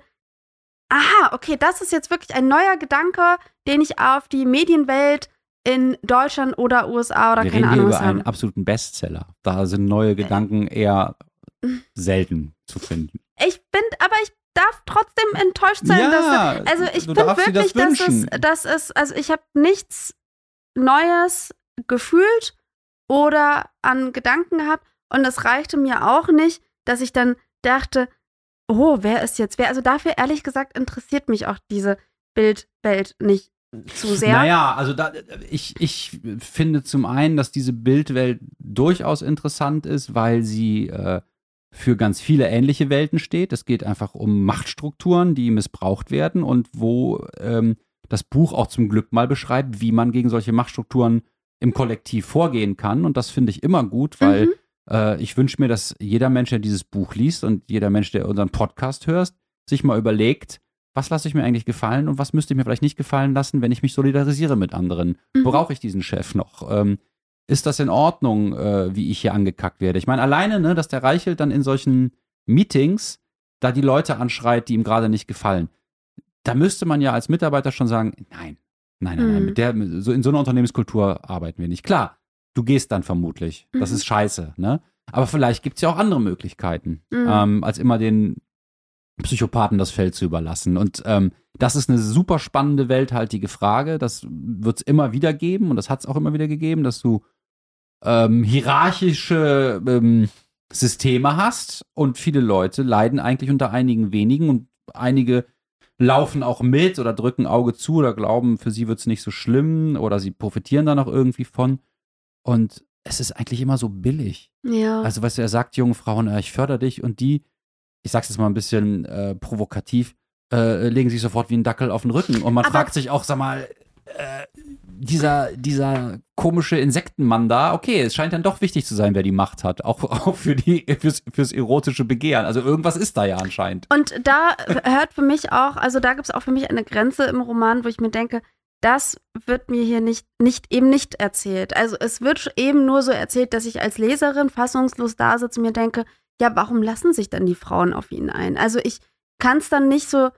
aha, okay, das ist jetzt wirklich ein neuer Gedanke, den ich auf die Medienwelt in Deutschland oder USA oder Wir keine reden hier Ahnung über was haben. einen absoluten Bestseller. Da sind neue Gedanken eher selten zu finden. Ich bin, aber ich darf trotzdem enttäuscht sein, dass also ich dir wirklich, das dass es, dass es, also ich habe nichts Neues gefühlt oder an Gedanken gehabt und es reichte mir auch nicht, dass ich dann dachte, oh, wer ist jetzt wer? Also dafür ehrlich gesagt interessiert mich auch diese Bildwelt nicht zu sehr. Naja, also da, ich, ich finde zum einen, dass diese Bildwelt durchaus interessant ist, weil sie äh, für ganz viele ähnliche Welten steht. Es geht einfach um Machtstrukturen, die missbraucht werden und wo ähm, das Buch auch zum Glück mal beschreibt, wie man gegen solche Machtstrukturen im Kollektiv vorgehen kann. Und das finde ich immer gut, weil Mhm. äh, ich wünsche mir, dass jeder Mensch, der dieses Buch liest und jeder Mensch, der unseren Podcast hört, sich mal überlegt, was lasse ich mir eigentlich gefallen und was müsste ich mir vielleicht nicht gefallen lassen, wenn ich mich solidarisiere mit anderen? Mhm. Brauche ich diesen Chef noch? Ähm, ist das in Ordnung, äh, wie ich hier angekackt werde? Ich meine, alleine, ne, dass der Reichelt dann in solchen Meetings da die Leute anschreit, die ihm gerade nicht gefallen. Da müsste man ja als Mitarbeiter schon sagen, nein, nein, nein, nein, Mhm. mit der, so in so einer Unternehmenskultur arbeiten wir nicht. Klar, du gehst dann vermutlich. Das Mhm. ist scheiße, ne? Aber vielleicht gibt es ja auch andere Möglichkeiten, Mhm. ähm, als immer den Psychopathen das Feld zu überlassen. Und ähm, das ist eine super spannende, welthaltige Frage. Das wird es immer wieder geben und das hat es auch immer wieder gegeben, dass du ähm, hierarchische ähm, Systeme hast und viele Leute leiden eigentlich unter einigen wenigen und einige laufen auch mit oder drücken Auge zu oder glauben, für sie wird es nicht so schlimm oder sie profitieren da noch irgendwie von. Und es ist eigentlich immer so billig. Ja. Also, du, er sagt jungen Frauen, äh, ich fördere dich und die, ich sag's jetzt mal ein bisschen äh, provokativ, äh, legen sich sofort wie ein Dackel auf den Rücken. Und man Aber- fragt sich auch, sag mal, äh, dieser, dieser komische Insektenmann da, okay, es scheint dann doch wichtig zu sein, wer die Macht hat. Auch, auch für die, fürs, fürs erotische Begehren. Also irgendwas ist da ja anscheinend. Und da hört für mich auch, also da gibt es auch für mich eine Grenze im Roman, wo ich mir denke, das wird mir hier nicht, nicht eben nicht erzählt. Also es wird eben nur so erzählt, dass ich als Leserin fassungslos da sitze und mir denke, ja, warum lassen sich dann die Frauen auf ihn ein? Also ich kann es dann nicht so,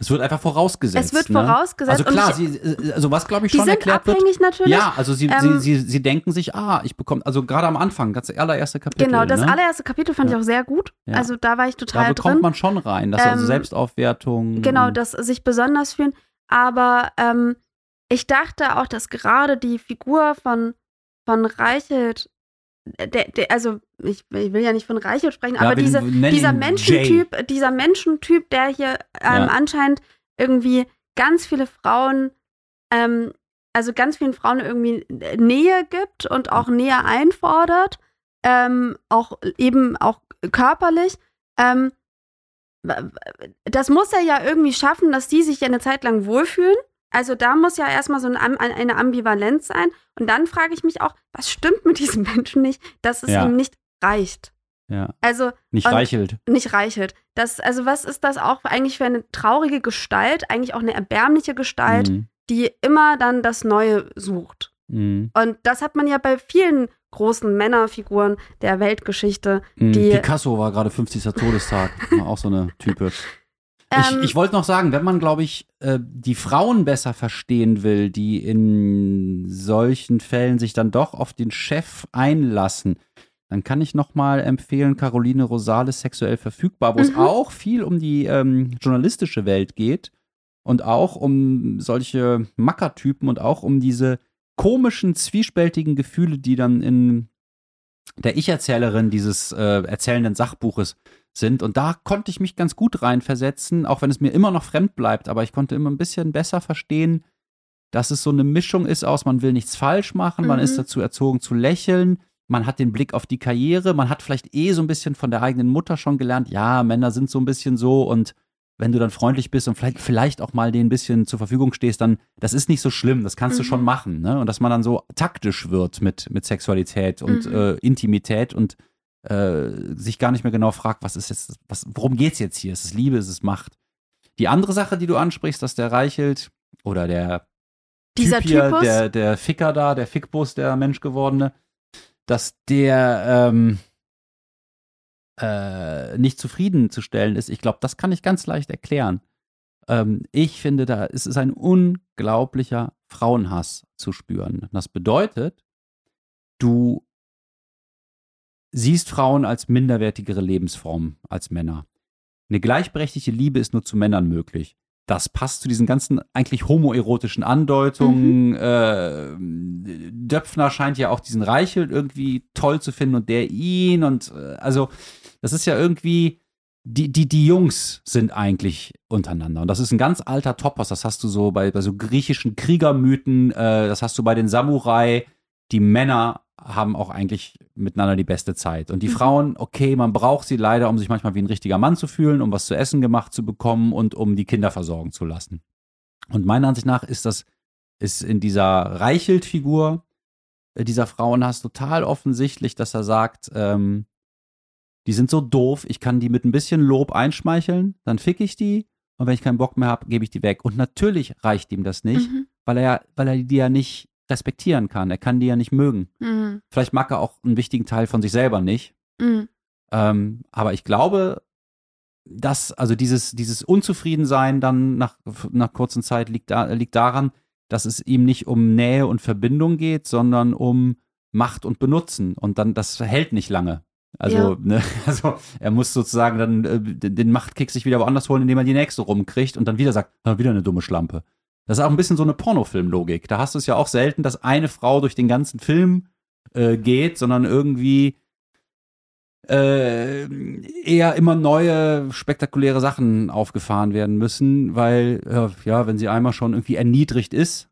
Es wird einfach vorausgesetzt. es wird ne? vorausgesetzt. Also klar, ich, sie, also was glaube ich die schon sind erklärt wird. abhängig natürlich. Ja, also sie, Ähm, sie, sie, sie denken sich, ah, ich bekomme, also gerade am Anfang, ganz allererste Kapitel. Genau, das ne? allererste Kapitel fand Ja. ich auch sehr gut. Ja. Also da war ich Da total bekommt drin. man schon rein, dass also Ähm, Selbstaufwertung. Genau, und- das sich besonders fühlen. Aber ähm, ich dachte auch, dass gerade die Figur von, von Reichelt, äh, der, der, also ich, ich will ja nicht von Reichelt sprechen, Ja, aber diese, dieser Menschentyp, dieser Menschentyp, der hier ähm, Ja. anscheinend irgendwie ganz viele Frauen, ähm, also ganz vielen Frauen irgendwie Nähe gibt und auch Nähe einfordert, ähm, auch eben auch körperlich. Ähm, das muss er ja irgendwie schaffen, dass die sich ja eine Zeit lang wohlfühlen. Also da muss ja erstmal so ein, eine Ambivalenz sein. Und dann frage ich mich auch, was stimmt mit diesem Menschen nicht, dass es Ja. ihm nicht reicht. ja, Also nicht reichelt. nicht reichelt. Das, also was ist das auch eigentlich für eine traurige Gestalt, eigentlich auch eine erbärmliche Gestalt, Mhm. die immer dann das Neue sucht. Mhm. Und das hat man ja bei vielen großen Männerfiguren der Weltgeschichte. Mhm. Die- Picasso war gerade 50. Todestag. Auch so eine Type. Ich, Ähm, ich wollte noch sagen, wenn man, glaube ich, äh, die Frauen besser verstehen will, die in solchen Fällen sich dann doch auf den Chef einlassen, dann kann ich noch mal empfehlen, Caroline Rosales Sexuell verfügbar, wo es Mhm. auch viel um die ähm, journalistische Welt geht und auch um solche Mackertypen und auch um diese komischen, zwiespältigen Gefühle, die dann in der Ich-Erzählerin dieses äh, erzählenden Sachbuches sind. Und da konnte ich mich ganz gut reinversetzen, auch wenn es mir immer noch fremd bleibt, aber ich konnte immer ein bisschen besser verstehen, dass es so eine Mischung ist aus, man will nichts falsch machen, man Mhm. ist dazu erzogen zu lächeln, man hat den Blick auf die Karriere, man hat vielleicht eh so ein bisschen von der eigenen Mutter schon gelernt, ja, Männer sind so ein bisschen so und wenn du dann freundlich bist und vielleicht, vielleicht auch mal denen ein bisschen zur Verfügung stehst, dann, das ist nicht so schlimm, das kannst du Mhm. schon machen. Ne? Und dass man dann so taktisch wird mit, mit Sexualität und Mhm. äh, Intimität und äh, sich gar nicht mehr genau fragt, was ist jetzt, was, worum geht's jetzt hier? Ist es Liebe, ist es Macht? Die andere Sache, die du ansprichst, dass der Reichelt oder der dieser Typ hier, Typus. der, der Ficker da, der Fickbus, der Menschgewordene, dass der ähm, äh, nicht zufriedenzustellen ist. Ich glaube, das kann ich ganz leicht erklären. Ähm, ich finde, da ist es ein unglaublicher Frauenhass zu spüren. Das bedeutet, du siehst Frauen als minderwertigere Lebensform als Männer. Eine gleichberechtigte Liebe ist nur zu Männern möglich. Das passt zu diesen ganzen eigentlich homoerotischen Andeutungen. Äh, Döpfner scheint ja auch diesen Reichelt irgendwie toll zu finden und der ihn. Und äh, also, das ist ja irgendwie, die, die, die Jungs sind eigentlich untereinander. Und das ist ein ganz alter Topos. Das hast du so bei, bei so griechischen Kriegermythen, äh, das hast du bei den Samurai. Die Männer haben auch eigentlich miteinander die beste Zeit. Und die Mhm. Frauen, okay, man braucht sie leider, um sich manchmal wie ein richtiger Mann zu fühlen, um was zu essen gemacht zu bekommen und um die Kinder versorgen zu lassen. Und meiner Ansicht nach ist das, ist in dieser Reichelt-Figur äh, dieser Frauenhass total offensichtlich, dass er sagt, ähm, die sind so doof, ich kann die mit ein bisschen Lob einschmeicheln, dann fick ich die und wenn ich keinen Bock mehr habe, gebe ich die weg. Und natürlich reicht ihm das nicht, Mhm. weil er, ja- weil er die ja nicht respektieren kann. Er kann die ja nicht mögen. Mhm. Vielleicht mag er auch einen wichtigen Teil von sich selber nicht. Mhm. Ähm, aber ich glaube, dass, also dieses, dieses Unzufriedensein dann nach, nach kurzer Zeit liegt, da, liegt daran, dass es ihm nicht um Nähe und Verbindung geht, sondern um Macht und Benutzen. Und dann, das hält nicht lange. Also, Ja. ne, also er muss sozusagen dann äh, den Machtkick sich wieder woanders holen, indem er die nächste rumkriegt und dann wieder sagt, ah, wieder eine dumme Schlampe. Das ist auch ein bisschen so eine Pornofilmlogik. Da hast du es ja auch selten, dass eine Frau durch den ganzen Film äh, geht, sondern irgendwie äh, eher immer neue spektakuläre Sachen aufgefahren werden müssen, weil äh, ja, wenn sie einmal schon irgendwie erniedrigt ist,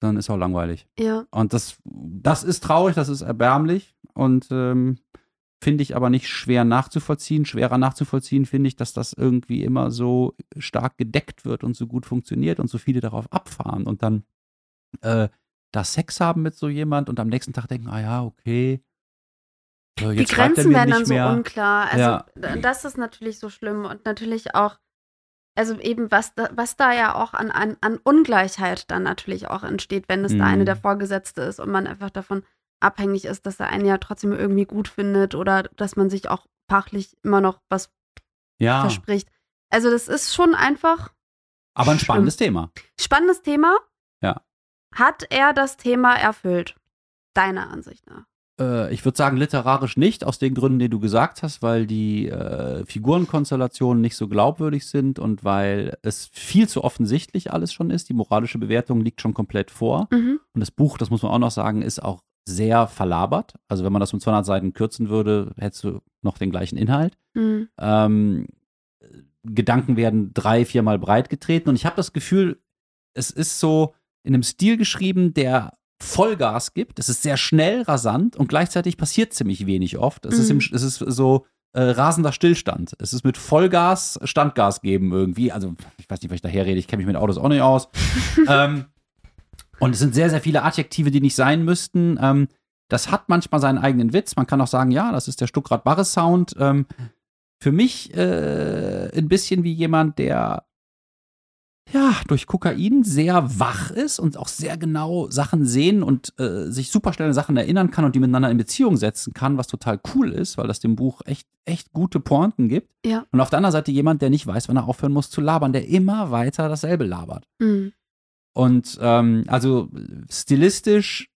dann ist auch langweilig. Ja. Und das, das ist traurig, das ist erbärmlich und ähm, finde ich aber nicht schwer nachzuvollziehen. Schwerer nachzuvollziehen finde ich, dass das irgendwie immer so stark gedeckt wird und so gut funktioniert und so viele darauf abfahren und dann äh, da Sex haben mit so jemand und am nächsten Tag denken, ah ja, okay. So, Die Grenzen werden dann so mehr. unklar. Also Ja. das ist natürlich so schlimm und natürlich auch, also eben was da, was da ja auch an, an, an Ungleichheit dann natürlich auch entsteht, wenn es der eine Mhm. der Vorgesetzte ist und man einfach davon abhängig ist, dass er einen ja trotzdem irgendwie gut findet oder dass man sich auch fachlich immer noch was Ja, verspricht. Also das ist schon einfach aber ein Schlimm. spannendes Thema. spannendes Thema. Ja. Hat er das Thema erfüllt? Deiner Ansicht nach. Äh, ich würde sagen, literarisch nicht, aus den Gründen, die du gesagt hast, weil die äh, Figurenkonstellationen nicht so glaubwürdig sind und weil es viel zu offensichtlich alles schon ist. Die moralische Bewertung liegt schon komplett vor. Mhm. Und das Buch, das muss man auch noch sagen, ist auch sehr verlabert. Also wenn man das um 200 Seiten kürzen würde, hättest du noch den gleichen Inhalt. Mhm. Ähm, Gedanken werden drei, viermal breit getreten und ich habe das Gefühl, es ist so in einem Stil geschrieben, der Vollgas gibt. Es ist sehr schnell, rasant und gleichzeitig passiert ziemlich wenig oft. Es, ist, im, Mhm. es ist so äh, rasender Stillstand. Es ist mit Vollgas Standgas geben irgendwie. Also ich weiß nicht, was ich daher rede. Ich kenne mich mit Autos auch nicht aus. ähm, und es sind sehr, sehr viele Adjektive, die nicht sein müssten. Ähm, das hat manchmal seinen eigenen Witz. Man kann auch sagen, ja, das ist der Stuckrad-Barre-Sound. Ähm, für mich äh, ein bisschen wie jemand, der ja durch Kokain sehr wach ist und auch sehr genau Sachen sehen und äh, sich super schnell an Sachen erinnern kann und die miteinander in Beziehung setzen kann, was total cool ist, weil das dem Buch echt, echt gute Pointen gibt. Ja. Und auf der anderen Seite jemand, der nicht weiß, wann er aufhören muss zu labern, der immer weiter dasselbe labert. Mhm. Und ähm, also stilistisch,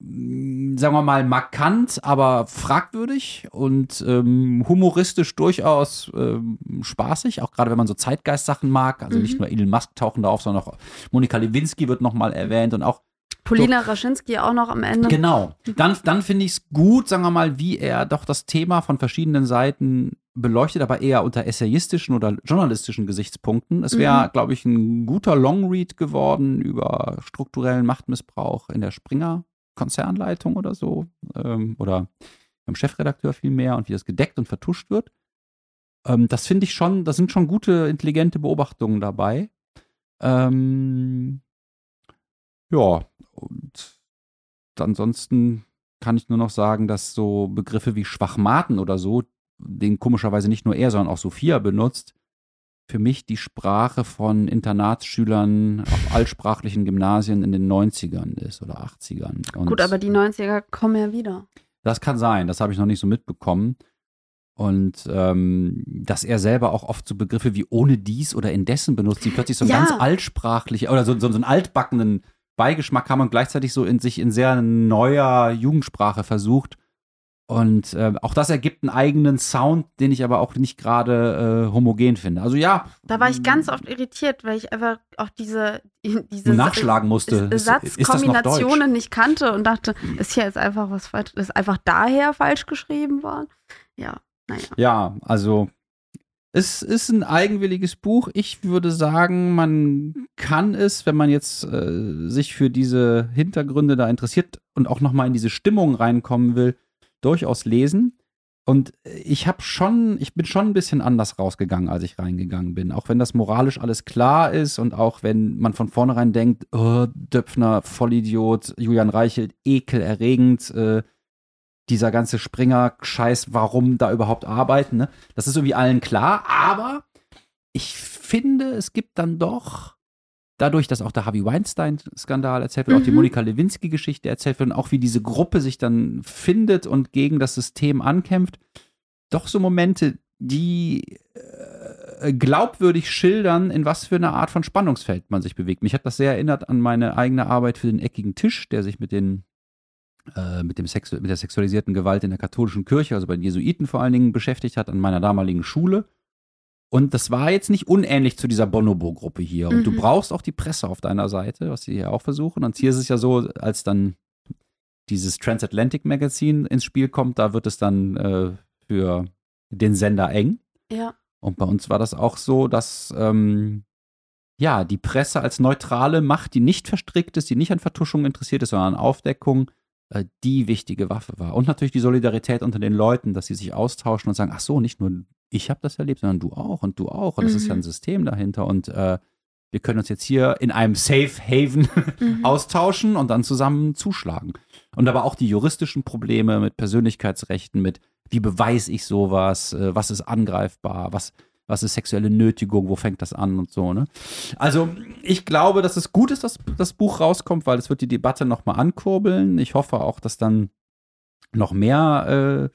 mh, sagen wir mal, markant, aber fragwürdig und ähm, humoristisch durchaus ähm, spaßig, auch gerade wenn man so Zeitgeist-Sachen mag. Also nicht Mhm. nur Elon Musk tauchen da auf, sondern auch Monika Lewinsky wird nochmal erwähnt und auch Polina Raschinski auch noch am Ende. Genau. Dann, dann finde ich es gut, sagen wir mal, wie er doch das Thema von verschiedenen Seiten beleuchtet, aber eher unter essayistischen oder journalistischen Gesichtspunkten. Es wäre, Mhm. glaube ich, ein guter Longread geworden über strukturellen Machtmissbrauch in der Springer Konzernleitung oder so. Ähm, oder beim Chefredakteur vielmehr und wie das gedeckt und vertuscht wird. Ähm, das finde ich schon, da sind schon gute, intelligente Beobachtungen dabei. Ähm, ja, und ansonsten kann ich nur noch sagen, dass so Begriffe wie Schwachmaten oder so, den komischerweise nicht nur er, sondern auch Sophia benutzt, für mich die Sprache von Internatsschülern auf altsprachlichen Gymnasien in den 90ern ist oder 80ern. Und Gut, aber die 90er kommen ja wieder. das kann sein, das habe ich noch nicht so mitbekommen. Und ähm, dass er selber auch oft so Begriffe wie ohne dies oder indessen benutzt, die plötzlich so Ja. ganz altsprachlich oder so, so, so einen altbackenen Beigeschmack haben und gleichzeitig so in sich in sehr neuer Jugendsprache versucht. Und äh, auch das ergibt einen eigenen Sound, den ich aber auch nicht gerade äh, homogen finde. Also ja. Da war ich ganz oft irritiert, weil ich einfach auch diese, diese nachschlagen musste. Satzkombinationen nicht kannte und dachte, ist hier jetzt einfach was falsch, ist einfach daher falsch geschrieben worden. Ja, naja. Ja, also es ist ein eigenwilliges Buch. Ich würde sagen, man kann es, wenn man jetzt äh, sich für diese Hintergründe da interessiert und auch noch mal in diese Stimmung reinkommen will, durchaus lesen. Und ich habe schon, ich bin schon ein bisschen anders rausgegangen, als ich reingegangen bin. Auch wenn das moralisch alles klar ist und auch wenn man von vornherein denkt, oh, Döpfner, Vollidiot, Julian Reichelt, ekelerregend, äh, dieser ganze Springer-Scheiß, warum da überhaupt arbeiten, ne? Das ist irgendwie allen klar, aber ich finde, es gibt dann doch, dadurch, dass auch der Harvey Weinstein-Skandal erzählt wird, auch die Mhm. Monika Lewinsky-Geschichte erzählt wird und auch wie diese Gruppe sich dann findet und gegen das System ankämpft, doch so Momente, die äh, glaubwürdig schildern, in was für eine Art von Spannungsfeld man sich bewegt. Mich hat das sehr erinnert an meine eigene Arbeit für den eckigen Tisch, der sich mit den äh, mit, dem Sexu mit der sexualisierten Gewalt in der katholischen Kirche, also bei den Jesuiten vor allen Dingen beschäftigt hat, an meiner damaligen Schule. Und das war jetzt nicht unähnlich zu dieser Bonobo-Gruppe hier. Und Mhm. du brauchst auch die Presse auf deiner Seite, was sie hier auch versuchen. Und hier ist es ja so, als dann dieses Transatlantic Magazin ins Spiel kommt, da wird es dann äh, für den Sender eng. Ja. Und bei uns war das auch so, dass ähm, ja die Presse als neutrale Macht, die nicht verstrickt ist, die nicht an Vertuschung interessiert ist, sondern an Aufdeckung, äh, die wichtige Waffe war. Und natürlich die Solidarität unter den Leuten, dass sie sich austauschen und sagen, ach so, nicht nur ich habe das erlebt, sondern du auch und du auch. Und es ist ja Mhm. ein System dahinter. Und äh, wir können uns jetzt hier in einem Safe Haven Mhm. austauschen und dann zusammen zuschlagen. Und aber auch die juristischen Probleme mit Persönlichkeitsrechten, mit wie beweise ich sowas, äh, was ist angreifbar, was, was ist sexuelle Nötigung, wo fängt das an und so. Ne? Also ich glaube, dass es gut ist, dass das Buch rauskommt, weil es wird die Debatte nochmal ankurbeln. Ich hoffe auch, dass dann noch mehr äh,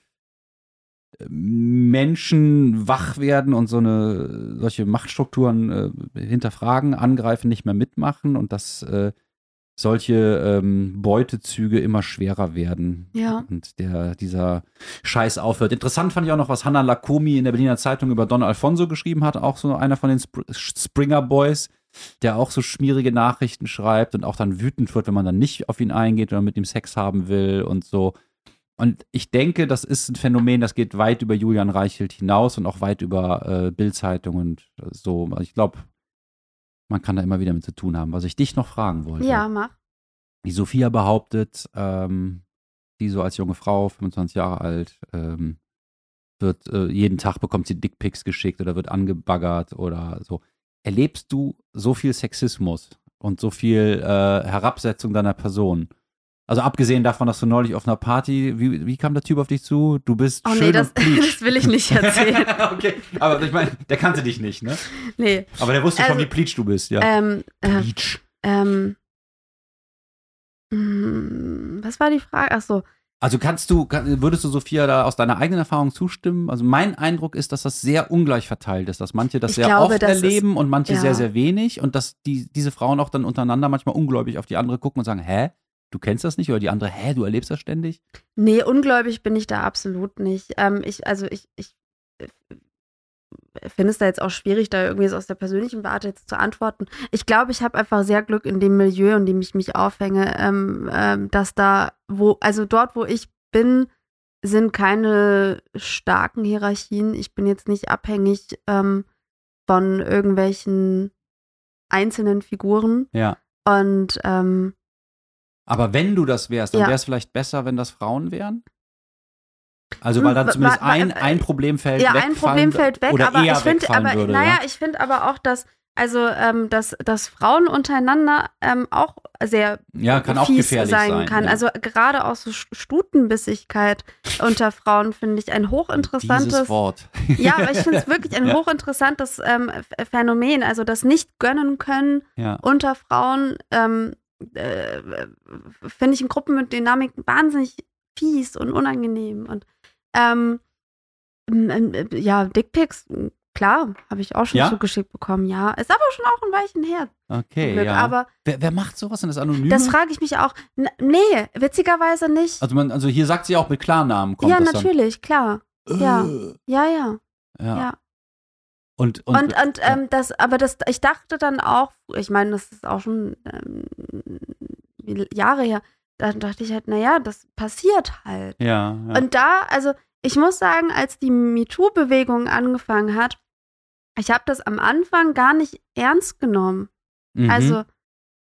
Menschen wach werden und so eine solche Machtstrukturen äh, hinterfragen, angreifen, nicht mehr mitmachen und dass äh, solche ähm, Beutezüge immer schwerer werden Ja. und der dieser Scheiß aufhört. Interessant fand ich auch noch, was Hannah Lakomi in der Berliner Zeitung über Don Alfonso geschrieben hat, auch so einer von den Spr Springer Boys, der auch so schmierige Nachrichten schreibt und auch dann wütend wird, wenn man dann nicht auf ihn eingeht oder mit ihm Sex haben will und so. Und ich denke, das ist ein Phänomen, das geht weit über Julian Reichelt hinaus und auch weit über äh, Bildzeitung und äh, so. Also ich glaube, man kann da immer wieder mit zu tun haben. Was ich dich noch fragen wollte. Ja, mach. Die Sophia behauptet, ähm, die so als junge Frau, 25 Jahre alt, ähm, wird äh, jeden Tag bekommt sie Dickpics geschickt oder wird angebaggert oder so. Erlebst du so viel Sexismus und so viel äh, Herabsetzung deiner Person? Also abgesehen davon, dass du neulich auf einer Party, wie, wie kam der Typ auf dich zu? Du bist Oh schön nee, das, das will ich nicht erzählen. okay, aber ich meine, der kannte dich nicht, ne? nee. Aber der wusste schon, Also, wie pleatsch du bist, ja. Ähm, äh, pleatsch. ähm, mm, was war die Frage? Ach so. Also kannst du, würdest du Sophia da aus deiner eigenen Erfahrung zustimmen? Also mein Eindruck ist, dass das sehr ungleich verteilt ist, dass manche das Ich sehr glaube, oft das ist- erleben und manche ja. sehr, sehr wenig und dass die, diese Frauen auch dann untereinander manchmal ungläubig auf die andere gucken und sagen, hä, du kennst das nicht? Oder die andere, hä, du erlebst das ständig? Nee, ungläubig bin ich da absolut nicht. Ähm, ich, also ich, ich äh, finde es da jetzt auch schwierig, da irgendwie so aus der persönlichen Warte jetzt zu antworten. Ich glaube, ich habe einfach sehr Glück in dem Milieu, in dem ich mich aufhänge, ähm, ähm, dass da, wo, also dort, wo ich bin, sind keine starken Hierarchien. Ich bin jetzt nicht abhängig ähm, von irgendwelchen einzelnen Figuren. Ja. Und ähm, Aber wenn du das wärst, dann Ja. wäre es vielleicht besser, wenn das Frauen wären? Also weil dann zumindest wa- wa- ein, ein Problemfeld ja, wegfallen ein Problem fällt weg, oder aber eher ich finde, aber würde, naja, ja? ich finde aber auch, dass also ähm, dass, dass Frauen untereinander ähm, auch sehr Ja, kann auch fies gefährlich sein, sein. kann. ja. Also gerade auch so St- Stutenbissigkeit unter Frauen finde ich ein Dieses hochinteressantes. Wort. Ja, aber ich finde es wirklich ein Ja. hochinteressantes ähm, Ph- Phänomen. Also das nicht gönnen können unter Frauen ähm, äh, finde ich in Gruppen mit Dynamik wahnsinnig fies und unangenehm. Und ähm, ähm, ja, Dickpics, klar, habe ich auch schon Ja? zugeschickt bekommen, ja. Ist aber schon auch ein Weilchen her. Okay, Glück. ja. Aber wer, wer macht sowas? Sind das Anonym? das frage ich mich auch. N nee, witzigerweise nicht. also, man, also hier sagt sie auch mit Klarnamen kommt ja, natürlich, klar. dann. ja. Äh, Ja, ja. ja. ja. Und, und, Und, und ähm, das, aber das, ich dachte dann auch, ich meine, das ist auch schon ähm, Jahre her, da dachte ich halt, naja, das passiert halt. ja, ja. Und da, also ich muss sagen, als die MeToo-Bewegung angefangen hat, ich habe das am Anfang gar nicht ernst genommen. Mhm. Also,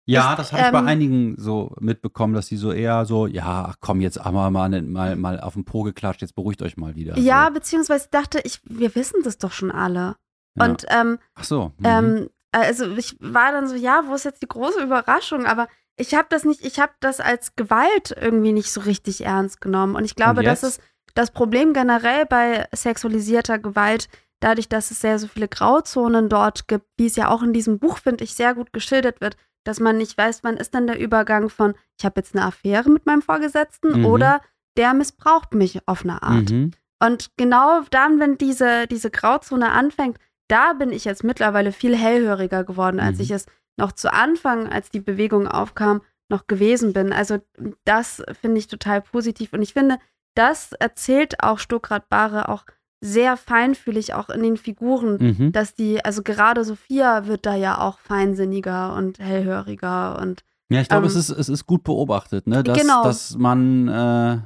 ja, ich, das habe ich bei ähm, einigen so mitbekommen, dass die so eher so, ja, ach komm, jetzt einmal mal, mal, mal auf den Po geklatscht, jetzt beruhigt euch mal wieder. ja, So. beziehungsweise ich dachte, ich, wir wissen das doch schon alle. Ja. Und ähm, Ach so. Mhm. Ähm, also ich war dann so, ja, wo ist jetzt die große Überraschung? Aber ich habe das nicht, ich habe das als Gewalt irgendwie nicht so richtig ernst genommen. Und ich glaube, Und das ist das Problem generell bei sexualisierter Gewalt, dadurch, dass es sehr so viele Grauzonen dort gibt, wie es ja auch in diesem Buch, finde ich, sehr gut geschildert wird, dass man nicht weiß, wann ist dann der Übergang von, ich habe jetzt eine Affäre mit meinem Vorgesetzten Mhm. oder der missbraucht mich auf eine Art. Mhm. Und genau dann, wenn diese, diese Grauzone anfängt, da bin ich jetzt mittlerweile viel hellhöriger geworden, als Mhm. ich es noch zu Anfang, als die Bewegung aufkam, noch gewesen bin. Also das finde ich total positiv und ich finde, das erzählt auch Stuckrad Barre auch sehr feinfühlig auch in den Figuren, Mhm. dass die, also gerade Sophia wird da ja auch feinsinniger und hellhöriger und Ja, ich glaube, Ähm, es, ist, es ist gut beobachtet, ne? dass, Genau. dass man äh,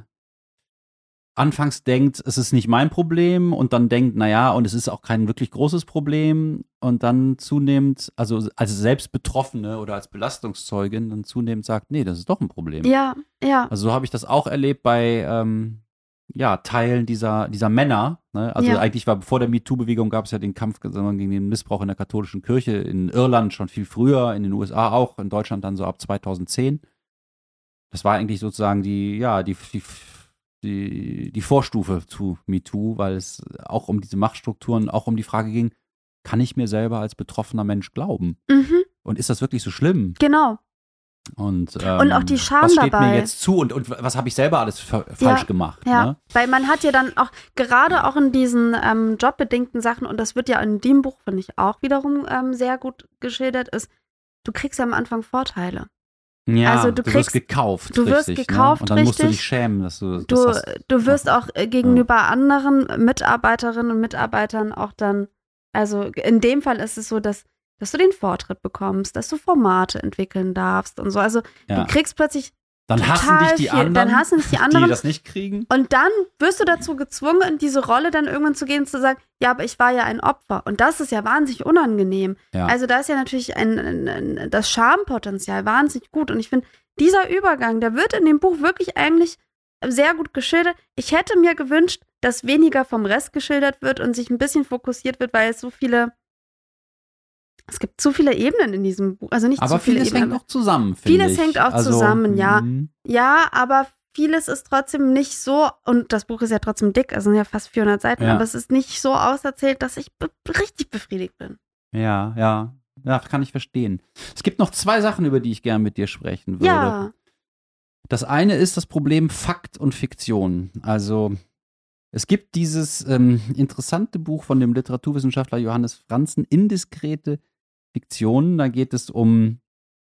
anfangs denkt, es ist nicht mein Problem und dann denkt, naja, und es ist auch kein wirklich großes Problem und dann zunehmend, also als selbst Betroffene oder als Belastungszeugin, dann zunehmend sagt, nee, das ist doch ein Problem. ja, ja, Also so habe ich das auch erlebt bei ähm, ja, Teilen dieser, dieser Männer. Ne? Also Ja. eigentlich war vor der MeToo-Bewegung gab es ja den Kampf gegen den Missbrauch in der katholischen Kirche in Irland schon viel früher, in den USA auch, in Deutschland dann so ab 2010. Das war eigentlich sozusagen die, ja, die, die, die, die Vorstufe zu MeToo, weil es auch um diese Machtstrukturen, auch um die Frage ging, kann ich mir selber als betroffener Mensch glauben? mhm, Und ist das wirklich so schlimm? genau. Und, Und auch ähm, die Scham was steht dabei. mir jetzt zu und, und was habe ich selber alles fa- falsch gemacht? Ja, Ne? weil man hat ja dann auch, gerade auch in diesen ähm, jobbedingten Sachen, und das wird ja in dem Buch, finde ich, auch wiederum ähm, sehr gut geschildert, ist, du kriegst ja am Anfang Vorteile. Ja, Also du du kriegst- wirst gekauft. du wirst richtig, gekauft, ne? Und dann musst du dich schämen, dass du das Du, hast. du wirst auch äh, gegenüber anderen Mitarbeiterinnen und Mitarbeitern auch dann, also in dem Fall ist es so, dass, dass du den Vortritt bekommst, dass du Formate entwickeln darfst und so. Also Ja. du kriegst plötzlich Dann hassen dich die viel. anderen, Dann hassen dich die die anderen. das nicht kriegen. Und dann wirst du dazu gezwungen, in diese Rolle dann irgendwann zu gehen und zu sagen, ja, aber ich war ja ein Opfer. Und das ist ja wahnsinnig unangenehm. Ja. Also da ist ja natürlich ein, ein, ein, das Schampotenzial wahnsinnig gut. Und ich finde, dieser Übergang, der wird in dem Buch wirklich eigentlich sehr gut geschildert. Ich hätte mir gewünscht, dass weniger vom Rest geschildert wird und sich ein bisschen fokussiert wird, weil es so viele, es gibt zu viele Ebenen in diesem Buch. Also nicht Aber zu viele vieles Ebenen. hängt auch zusammen, finde Vieles ich. hängt auch also, zusammen, ja. mm, Ja, aber vieles ist trotzdem nicht so, und das Buch ist ja trotzdem dick, also sind ja fast 400 Seiten, Ja. aber es ist nicht so auserzählt, dass ich be richtig befriedigt bin. Ja, ja. Ja, kann ich verstehen. Es gibt noch zwei Sachen, über die ich gerne mit dir sprechen würde. Ja, Das eine ist das Problem Fakt und Fiktion. Also es gibt dieses ähm, interessante Buch von dem Literaturwissenschaftler Johannes Franzen, Indiskrete Fiktionen. Da geht es um,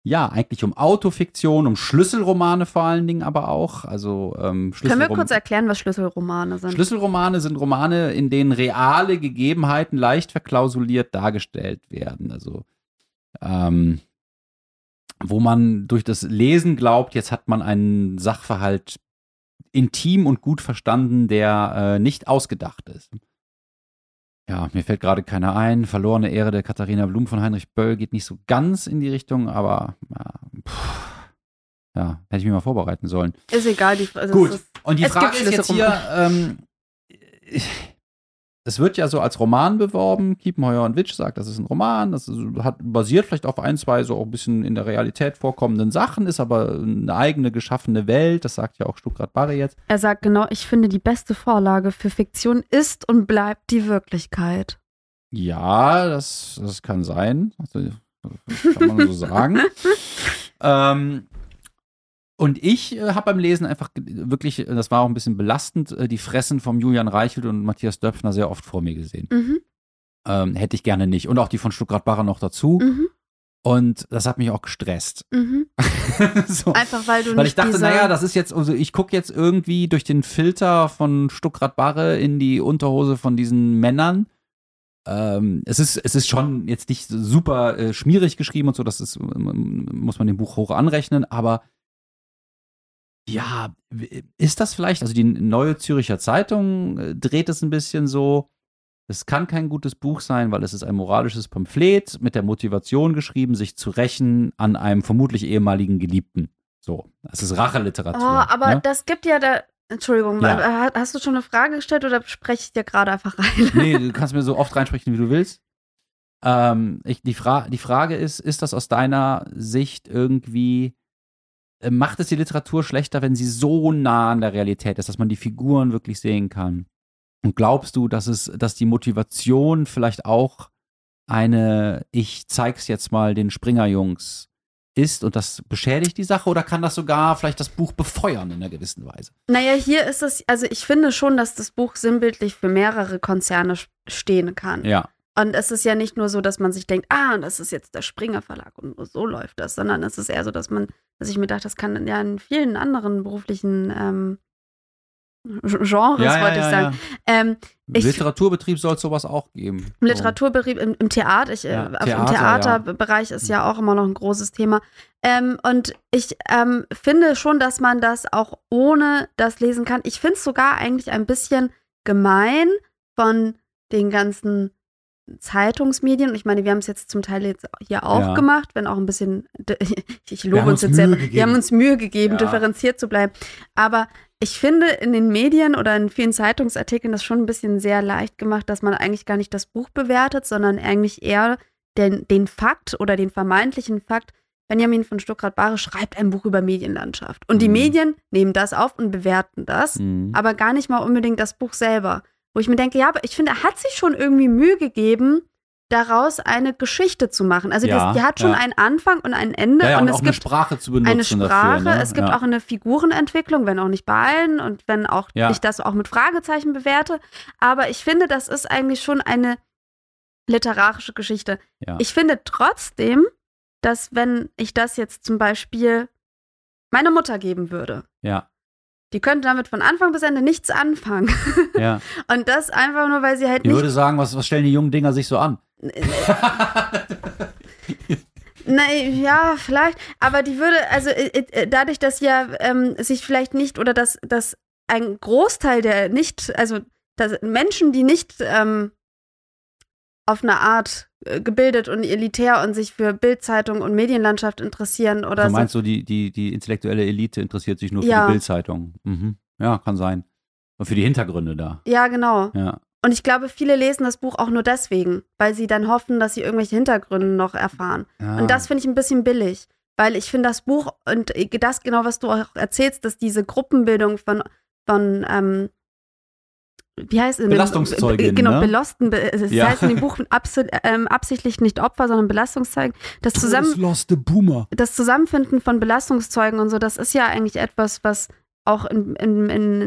ja, eigentlich um Autofiktion, um Schlüsselromane vor allen Dingen aber auch. Also ähm, können wir kurz erklären, was Schlüsselromane sind? Schlüsselromane sind Romane, in denen reale Gegebenheiten leicht verklausuliert dargestellt werden. Also, ähm, wo man durch das Lesen glaubt, jetzt hat man einen Sachverhalt intim und gut verstanden, der äh, nicht ausgedacht ist. Ja, mir fällt gerade keiner ein. Verlorene Ehre der Katharina Blum von Heinrich Böll geht nicht so ganz in die Richtung, aber ja, ja hätte ich mich mal vorbereiten sollen. ist egal, die also Gut, ist- und die Frage gibt ist jetzt hier, ähm, es wird ja so als Roman beworben. Kiepenheuer und Witsch sagt, das ist ein Roman, das hat basiert vielleicht auf ein, zwei so auch ein bisschen in der Realität vorkommenden Sachen, ist aber eine eigene geschaffene Welt, das sagt ja auch Stuckrad Barre jetzt. Er sagt genau, ich finde, die beste Vorlage für Fiktion ist und bleibt die Wirklichkeit. Ja, das, das kann sein. Also, das kann man so sagen. ähm, und ich äh, habe beim Lesen einfach wirklich, äh, das war auch ein bisschen belastend, äh, die Fressen vom Julian Reichelt und Matthias Döpfner sehr oft vor mir gesehen. Mhm, Ähm, hätte ich gerne nicht. Und auch die von Stuttgart Barre noch dazu. mhm, Und das hat mich auch gestresst. mhm. so. Einfach weil du Weil nicht ich dachte, naja, das ist jetzt, also ich gucke jetzt irgendwie durch den Filter von Stuckrad Barre in die Unterhose von diesen Männern. Ähm, es, ist, es ist schon jetzt nicht super äh, schmierig geschrieben und so, das ist, ähm, muss man dem Buch hoch anrechnen, aber ja, ist das vielleicht, also die neue Züricher Zeitung äh, dreht es ein bisschen so, es kann kein gutes Buch sein, weil es ist ein moralisches Pamphlet mit der Motivation geschrieben, sich zu rächen an einem vermutlich ehemaligen Geliebten. So, das ist Racheliteratur. Oh, aber ne? das gibt ja da. Entschuldigung, Ja. hast du schon eine Frage gestellt oder spreche ich dir gerade einfach rein? Nee, du kannst mir so oft reinsprechen, wie du willst. Ähm, ich, die, Fra die Frage ist, ist das aus deiner Sicht irgendwie, macht es die Literatur schlechter, wenn sie so nah an der Realität ist, dass man die Figuren wirklich sehen kann? Und glaubst du, dass es, dass die Motivation vielleicht auch eine, ich zeig's jetzt mal den Springerjungs ist und das beschädigt die Sache oder kann das sogar vielleicht das Buch befeuern in einer gewissen Weise? Naja, hier ist es, also ich finde schon, dass das Buch sinnbildlich für mehrere Konzerne stehen kann. Ja. Und es ist ja nicht nur so, dass man sich denkt, ah, das ist jetzt der Springer Verlag und nur so läuft das, sondern es ist eher so, dass man, dass ich mir dachte, das kann ja in vielen anderen beruflichen ähm, Genres, Ja, ja, wollte ich ja, sagen. Ähm, ich, Literaturbetrieb soll es sowas auch geben. im Literaturbetrieb, im, im Theater, ich, Ja, äh, Theater, im Theaterbereich ist ja auch immer noch ein großes Thema. Ähm, und ich ähm, finde schon, dass man das auch ohne das lesen kann. Ich finde es sogar eigentlich ein bisschen gemein von den ganzen Zeitungsmedien. Und ich meine, wir haben es jetzt zum Teil jetzt hier auch Ja. gemacht, wenn auch ein bisschen, ich Wir lobe uns uns jetzt selber. Wir gegeben. haben uns Mühe gegeben, Ja. differenziert zu bleiben. Aber ich finde in den Medien oder in vielen Zeitungsartikeln das schon ein bisschen sehr leicht gemacht, dass man eigentlich gar nicht das Buch bewertet, sondern eigentlich eher den, den Fakt oder den vermeintlichen Fakt, Benjamin von Stuckrad-Barre schreibt ein Buch über Medienlandschaft. Und die Mhm. Medien nehmen das auf und bewerten das, Mhm. aber gar nicht mal unbedingt das Buch selber. Wo ich mir denke, ja, aber ich finde, er hat sich schon irgendwie Mühe gegeben, daraus eine Geschichte zu machen. Also Ja, das, die hat schon ja. einen Anfang und ein Ende Ja, ja, und, und es auch eine gibt Sprache zu benutzen eine Sprache, dafür. Ne? es gibt auch eine Figurenentwicklung, wenn auch nicht bei allen und wenn auch ich das auch mit Fragezeichen bewerte. Aber ich finde, das ist eigentlich schon eine literarische Geschichte. Ich finde trotzdem, dass wenn ich das jetzt zum Beispiel meiner Mutter geben würde, ja, die könnte damit von Anfang bis Ende nichts anfangen. ja. Und das einfach nur, weil sie halt Ich nicht würde sagen, was, was stellen die jungen Dinger sich so an? Nein, ja, vielleicht. Aber die würde, also dadurch, dass ja ähm, sich vielleicht nicht oder dass, dass ein Großteil der nicht, also dass Menschen, die nicht ähm, auf eine Art äh, gebildet und elitär und sich für Bildzeitung und Medienlandschaft interessieren oder Du so. meinst so, die, die, die intellektuelle Elite interessiert sich nur für Ja. die Bildzeitung. Mhm. Ja, kann sein. Und für die Hintergründe da. Ja, genau. Ja. Und ich glaube, viele lesen das Buch auch nur deswegen, weil sie dann hoffen, dass sie irgendwelche Hintergründe noch erfahren. ja. Und das finde ich ein bisschen billig, weil ich finde das Buch und das genau, was du auch erzählst, dass diese Gruppenbildung von, von ähm, wie heißt es? Belastungszeugin, Genau, ne? Belosten, be- es Ja. heißt in dem Buch ähm, absichtlich nicht Opfer, sondern Belastungszeugen. Das, zusammen, das Zusammenfinden von Belastungszeugen und so, das ist ja eigentlich etwas, was auch in, in, in,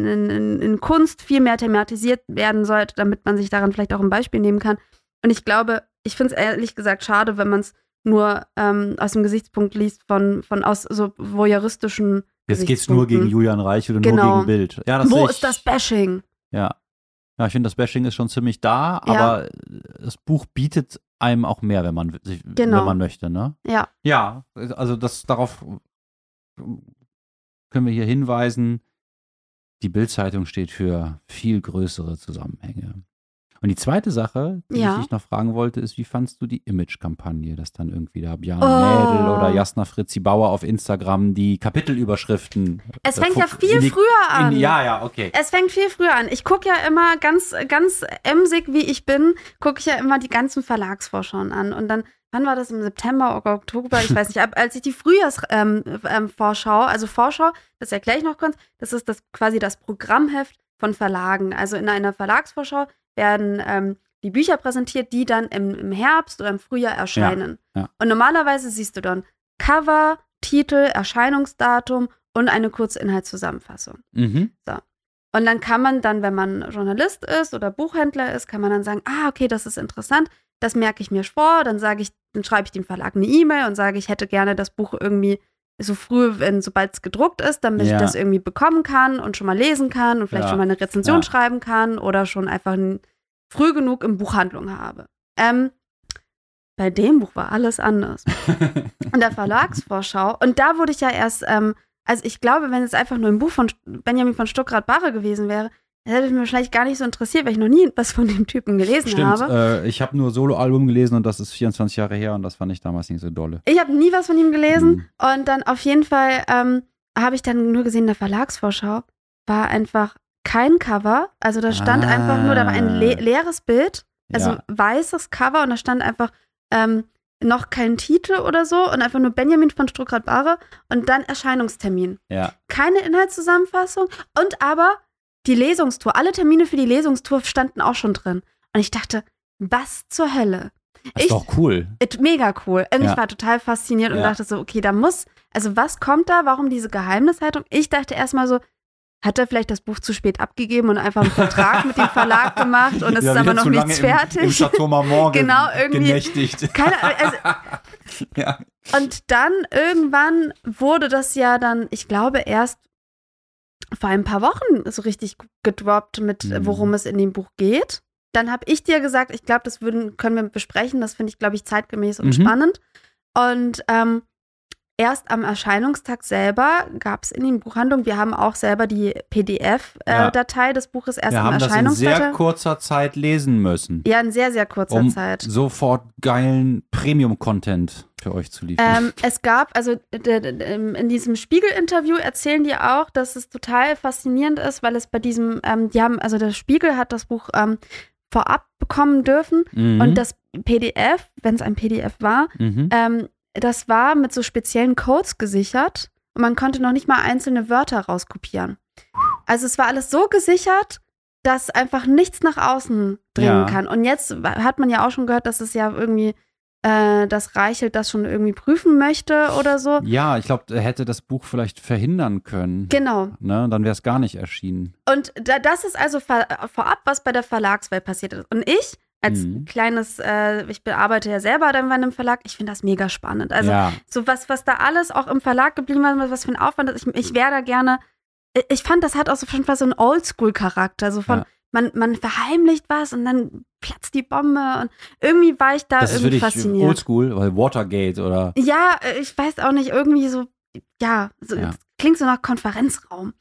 in, Kunst viel mehr thematisiert werden sollte, damit man sich daran vielleicht auch ein Beispiel nehmen kann. Und ich glaube, ich finde es ehrlich gesagt schade, wenn man es nur ähm, aus dem Gesichtspunkt liest von, von aus so voyeuristischen Jetzt geht's nur gegen. Julian Reich oder Genau. nur gegen Bild. Ja, das Wo ist das Bashing? Ja. Ja, ich finde, das Bashing ist schon ziemlich da, Ja. aber das Buch bietet einem auch mehr, wenn man sich, Genau. wenn man möchte, ne? Ja. Ja, also das darauf können wir hier hinweisen. Die Bildzeitung steht für viel größere Zusammenhänge. Und die zweite Sache, die Ja. ich dich noch fragen wollte, ist, wie fandst du die Image-Kampagne, dass dann irgendwie da Björn Oh. Mädel oder Jasna Fritzi Bauer auf Instagram die Kapitelüberschriften. Es äh, fängt ja fu- viel die- früher an. In, ja, ja, okay. Es fängt viel früher an. Ich gucke ja immer ganz, ganz emsig, wie ich bin, gucke ich ja immer die ganzen Verlagsvorschauen an. Und dann, wann war das im September oder Oktober? Ich weiß nicht. Ab, als ich die Frühjahrsvorschau, ähm, ähm, also Vorschau, das erkläre ich noch kurz, das ist das quasi das Programmheft von Verlagen. Also in einer Verlagsvorschau werden ähm, die Bücher präsentiert, die dann im, im Herbst oder im Frühjahr erscheinen. ja. Und normalerweise siehst du dann Cover, Titel, Erscheinungsdatum und eine kurze Inhaltszusammenfassung. Mhm. Und dann kann man dann, wenn man Journalist ist oder Buchhändler ist, kann man dann sagen, ah, okay, das ist interessant, das merke ich mir vor, dann sage ich, dann schreibe ich dem Verlag eine E-Mail und sage, ich hätte gerne das Buch irgendwie so früh, wenn sobald es gedruckt ist, damit Ja. ich das irgendwie bekommen kann und schon mal lesen kann und vielleicht Ja. schon mal eine Rezension Ja. schreiben kann oder schon einfach n- früh genug in Buchhandlung habe. Ähm, bei dem Buch war alles anders. In der Verlagsvorschau. Und da wurde ich ja erst, ähm, also ich glaube, wenn es einfach nur ein Buch von Benjamin von Stuckrad-Barre gewesen wäre, das hätte mich wahrscheinlich gar nicht so interessiert, weil ich noch nie was von dem Typen gelesen Stimmt, habe. äh, ich habe nur Soloalbum gelesen und das ist 24 Jahre her und das fand ich damals nicht so dolle. Ich habe nie was von ihm gelesen. Mhm. Und dann auf jeden Fall ähm, habe ich dann nur gesehen, in der Verlagsvorschau war einfach kein Cover. Also da stand Ah. einfach nur, da war ein le leeres Bild, also ja. weißes Cover und da stand einfach ähm, noch kein Titel oder so und einfach nur Benjamin von Stuckrad-Barre und dann Erscheinungstermin. ja. Keine Inhaltszusammenfassung und aber die Lesungstour. Alle Termine für die Lesungstour standen auch schon drin. Und ich dachte, was zur Hölle? Das Ich- ist doch cool. It, mega cool. Und Ja. ich war total fasziniert und dachte so, okay, da muss, also was kommt da? Warum diese Geheimnishaltung? Ich dachte erstmal so, hat er vielleicht das Buch zu spät abgegeben und einfach einen Vertrag mit dem Verlag gemacht und es Ja, ist aber noch nichts im, fertig. Im Chateau Marmont ge- Genau, irgendwie- genächtigt. Keine, also, ja. Und dann irgendwann wurde das ja dann, ich glaube, erst vor ein paar Wochen so richtig gedroppt mit, Mhm. worum es in dem Buch geht. Dann habe ich dir gesagt, ich glaube, das würden, können wir besprechen. Das finde ich, glaube ich, zeitgemäß und Mhm. spannend. Und ähm, erst am Erscheinungstag selber gab es in den Buchhandlungen, wir haben auch selber die Ja. PDF-Datei des Buches erst Wir am haben das in Erscheinungstag. sehr kurzer Zeit lesen müssen, ja, in sehr, sehr kurzer um Zeit. sofort geilen Premium-Content für euch zu liefern. Ähm, es gab, also in diesem Spiegel-Interview erzählen die auch, dass es total faszinierend ist, weil es bei diesem, ähm, die haben, also der Spiegel hat das Buch ähm, vorab bekommen dürfen Mhm. und das PDF, wenn es ein PDF war, mhm. ähm, das war mit so speziellen Codes gesichert und man konnte noch nicht mal einzelne Wörter rauskopieren. Also es war alles so gesichert, dass einfach nichts nach außen dringen Ja. kann. Und jetzt hat man ja auch schon gehört, dass es ja irgendwie, äh, dass Reichelt das schon irgendwie prüfen möchte oder so. ja, ich glaube, er hätte das Buch vielleicht verhindern können. Genau. Ne? Dann wäre es gar nicht erschienen. Und da, das ist also vorab, was bei der Verlagswelt passiert ist. Und ich, als Mhm. kleines, äh, ich bearbeite ja selber dann bei einem Verlag, ich finde das mega spannend. Also ja, so was, was da alles auch im Verlag geblieben ist, was für ein Aufwand ist. Ich, ich wäre da gerne, ich fand, das hat auch so schon fast so einen Oldschool-Charakter. So von, Ja. man, man verheimlicht was und dann platzt die Bombe und irgendwie war ich da das ist für irgendwie dich fasziniert. oldschool, weil Watergate oder Ja, äh, ich weiß auch nicht, irgendwie so, ja, so, Ja. es klingt so nach Konferenzraum.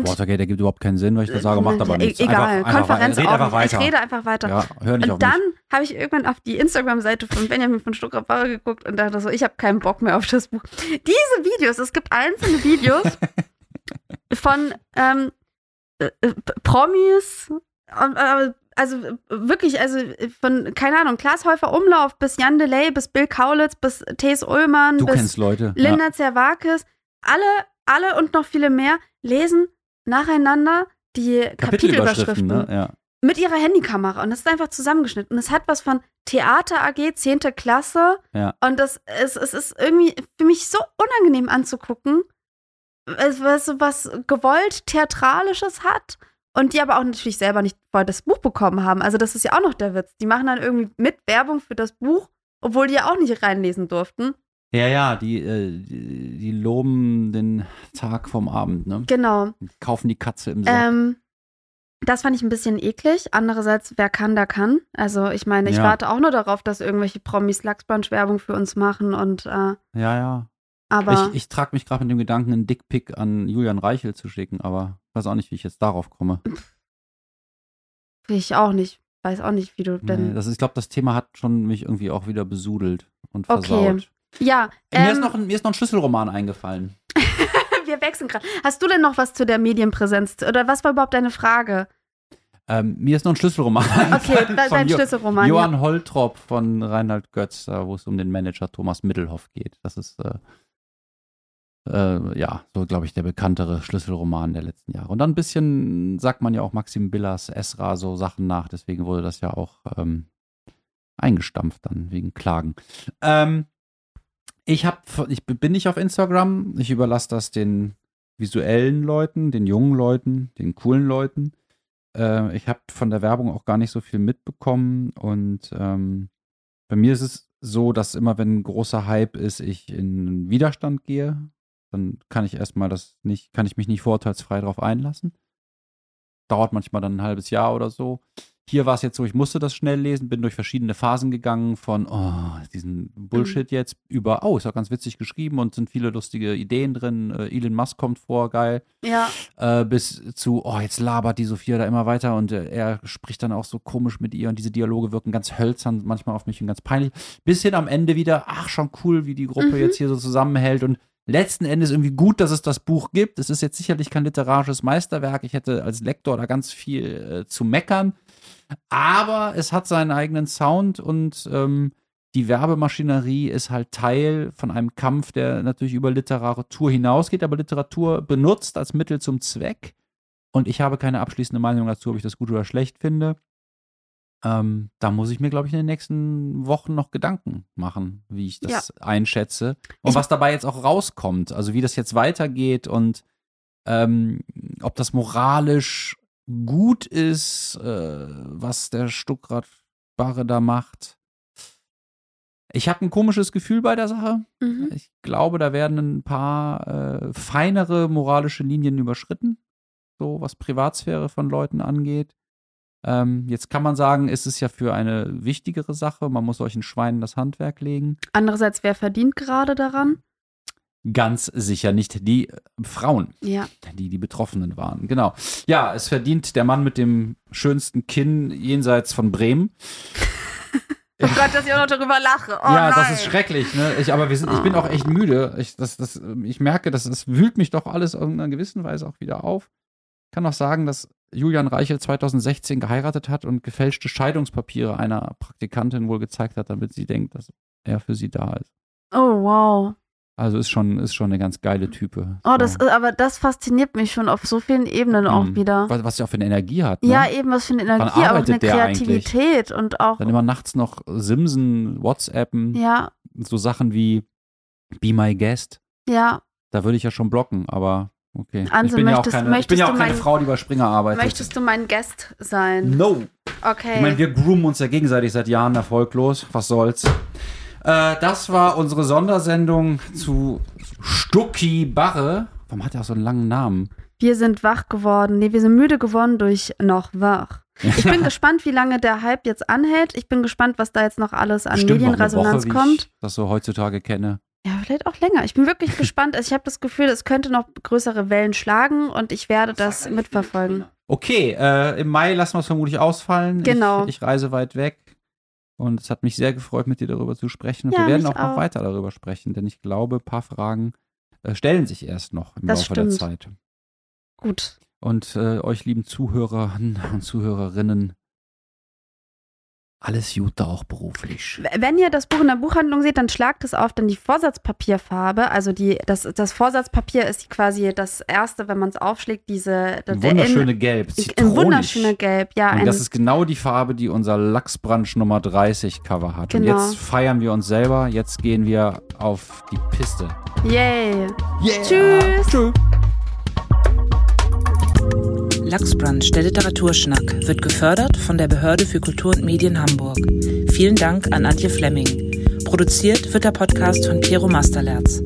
Und Watergate ergibt überhaupt keinen Sinn, weil ich das sage, macht aber E- nichts. Egal, einfach, einfach, Konferenz einfach weiter. Ich rede einfach weiter. Ja, hör nicht auf und dann mich. habe ich irgendwann auf die Instagram-Seite von Benjamin von Stuttgart-Barre geguckt und dachte so, ich habe keinen Bock mehr auf das Buch. Diese Videos, es gibt einzelne Videos von ähm, äh, äh, Promis, und, äh, also wirklich, also von, keine Ahnung, Klaas Häufer Umlauf bis Jan Delay, bis Bill Kaulitz, bis Thes Ullmann, Du bis. Linda Zerwakis, alle, alle und noch viele mehr lesen nacheinander die Kapitelüberschriften ne? Ja. mit ihrer Handykamera und das ist einfach zusammengeschnitten. Und es hat was von Theater AG 10. Klasse Ja. und das es, es ist irgendwie für mich so unangenehm anzugucken, es, was so was gewollt Theatralisches hat und die aber auch natürlich selber nicht vorher das Buch bekommen haben. Also das ist ja auch noch der Witz. Die machen dann irgendwie mit Werbung für das Buch, obwohl die ja auch nicht reinlesen durften. Ja, ja, die, äh, die, die loben den Tag vom Abend, ne? Genau. Kaufen die Katze im Sack. Ähm, das fand ich ein bisschen eklig. Andererseits, wer kann, der kann. Also ich meine, ich Ja. warte auch nur darauf, dass irgendwelche Promis Lachsbrunch-Werbung für uns machen und äh, ja, ja. aber Ich, ich trage mich gerade mit dem Gedanken, einen Dickpick an Julian Reichel zu schicken, aber weiß auch nicht, wie ich jetzt darauf komme. ich auch nicht. Weiß auch nicht, wie du Nee, denn. das ist, ich glaube, das Thema hat schon mich irgendwie auch wieder besudelt und Okay. Ja, mir, ist ähm, noch ein, mir ist noch ein Schlüsselroman eingefallen. wir wechseln gerade. Hast du denn noch was zu der Medienpräsenz? Oder was war überhaupt deine Frage? Ähm, mir ist noch ein Schlüsselroman Okay, dein Jo- Schlüsselroman. Johann ja. Holtrop von Reinhard Götz, wo es um den Manager Thomas Middelhoff geht. Das ist äh, äh, ja so, glaube ich, der bekanntere Schlüsselroman der letzten Jahre. Und dann ein bisschen sagt man ja auch Maxim Billers, Esra, so Sachen nach. Deswegen wurde das ja auch ähm, eingestampft dann wegen Klagen. Ähm, ich hab, ich bin nicht auf Instagram. Ich überlasse das den visuellen Leuten, den jungen Leuten, den coolen Leuten. Äh, ich habe von der Werbung auch gar nicht so viel mitbekommen und ähm, bei mir ist es so, dass immer, wenn ein großer Hype ist, ich in Widerstand gehe. Dann kann ich erstmal das nicht, kann ich mich nicht vorurteilsfrei darauf einlassen. Dauert manchmal dann ein halbes Jahr oder so. Hier war es jetzt so, ich musste das schnell lesen, bin durch verschiedene Phasen gegangen von oh, diesen Bullshit jetzt über, oh, ist auch ganz witzig geschrieben und sind viele lustige Ideen drin. Äh, Elon Musk kommt vor, geil ja, äh, bis zu, oh, jetzt labert die Sophia da immer weiter und äh, er spricht dann auch so komisch mit ihr und diese Dialoge wirken ganz hölzern, manchmal auf mich und ganz peinlich. Bis hin am Ende wieder, ach, schon cool, wie die Gruppe Mhm. jetzt hier so zusammenhält und letzten Endes irgendwie gut, dass es das Buch gibt. Es ist jetzt sicherlich kein literarisches Meisterwerk. Ich hätte als Lektor da ganz viel äh, zu meckern. Aber es hat seinen eigenen Sound und ähm, die Werbemaschinerie ist halt Teil von einem Kampf, der natürlich über Literatur hinausgeht, aber Literatur benutzt als Mittel zum Zweck. Und ich habe keine abschließende Meinung dazu, ob ich das gut oder schlecht finde. Ähm, da muss ich mir, glaube ich, in den nächsten Wochen noch Gedanken machen, wie ich das einschätze und Ich- was dabei jetzt auch rauskommt. Also wie das jetzt weitergeht und Ähm, ob das moralisch gut ist, äh, was der Stuckrad-Barre da macht. Ich habe ein komisches Gefühl bei der Sache. Mhm. Ich glaube, da werden ein paar äh, feinere moralische Linien überschritten, so was Privatsphäre von Leuten angeht. Ähm, jetzt kann man sagen, ist es ja für eine wichtigere Sache. Man muss solchen Schweinen das Handwerk legen. Andererseits, wer verdient gerade daran? Ganz sicher nicht die äh, Frauen, Ja. die die Betroffenen waren. Genau. Ja, es verdient der Mann mit dem schönsten Kinn jenseits von Bremen. Oh Gott, dass ich auch noch darüber lache. Oh ja, nein. das ist schrecklich. Ne? Ich, aber wir sind, ich bin auch echt müde. Ich, das, das, ich merke, das, das wühlt mich doch alles in einer gewissen Weise auch wieder auf. Ich kann auch sagen, dass Julian Reichel 2016 geheiratet hat und gefälschte Scheidungspapiere einer Praktikantin wohl gezeigt hat, damit sie denkt, dass er für sie da ist. Oh, wow. Also ist schon, ist schon eine ganz geile Type. Oh, das, aber das fasziniert mich schon auf so vielen Ebenen auch Mhm. wieder. was, was er auch für eine Energie hat. Ne? Ja, eben was für eine Energie, aber auch eine der eigentlich? Kreativität und auch, Dann immer nachts noch Simsen, WhatsAppen, ja, so Sachen wie Be My Guest. ja. Da würde ich ja schon blocken, aber okay. Anse, ich bin ja auch möchtest- keine, ich bin möchtest ja auch keine mein- Frau, die bei Springer arbeitet. Möchtest du mein Guest sein? No. Okay. Ich meine, wir groomen uns ja gegenseitig seit Jahren erfolglos. Was soll's. Äh, das war unsere Sondersendung zu Stucki Barre. Warum hat er auch so einen langen Namen? Wir sind wach geworden. Nee, wir sind müde geworden durch noch wach. Ich bin gespannt, wie lange der Hype jetzt anhält. Ich bin gespannt, was da jetzt noch alles an Bestimmt Medienresonanz Woche, kommt. Das so heutzutage kenne. Ja, vielleicht auch länger. Ich bin wirklich gespannt. Also ich habe das Gefühl, es könnte noch größere Wellen schlagen und ich werde das mitverfolgen. Okay, äh, im Mai lassen wir es vermutlich ausfallen. Genau. Ich, ich reise weit weg. Und es hat mich sehr gefreut, mit dir darüber zu sprechen. Und Ja, wir werden mich auch noch auch. weiter darüber sprechen, denn ich glaube, ein paar Fragen äh, stellen sich erst noch im Das Laufe der stimmt. Zeit. Gut. Und äh, euch lieben Zuhörern und Zuhörerinnen, alles Gute auch beruflich. Wenn ihr das Buch in der Buchhandlung seht, dann schlagt es auf, dann die Vorsatzpapierfarbe. Also die, das, das Vorsatzpapier ist quasi das erste, wenn man es aufschlägt, diese der Wunderschöne Gelb, in, zitronig. in wunderschöner Gelb, ja. Und das ist genau die Farbe, die unser Lachsbranch Nummer 30 Cover hat. Und Genau. jetzt feiern wir uns selber. Jetzt gehen wir auf die Piste. yay. Yeah. Tschüss. Tschüss. Lachsbrunch, der Literaturschnack, wird gefördert von der Behörde für Kultur und Medien Hamburg. Vielen Dank an Antje Flemming. Produziert wird der Podcast von Piero Masterlerz.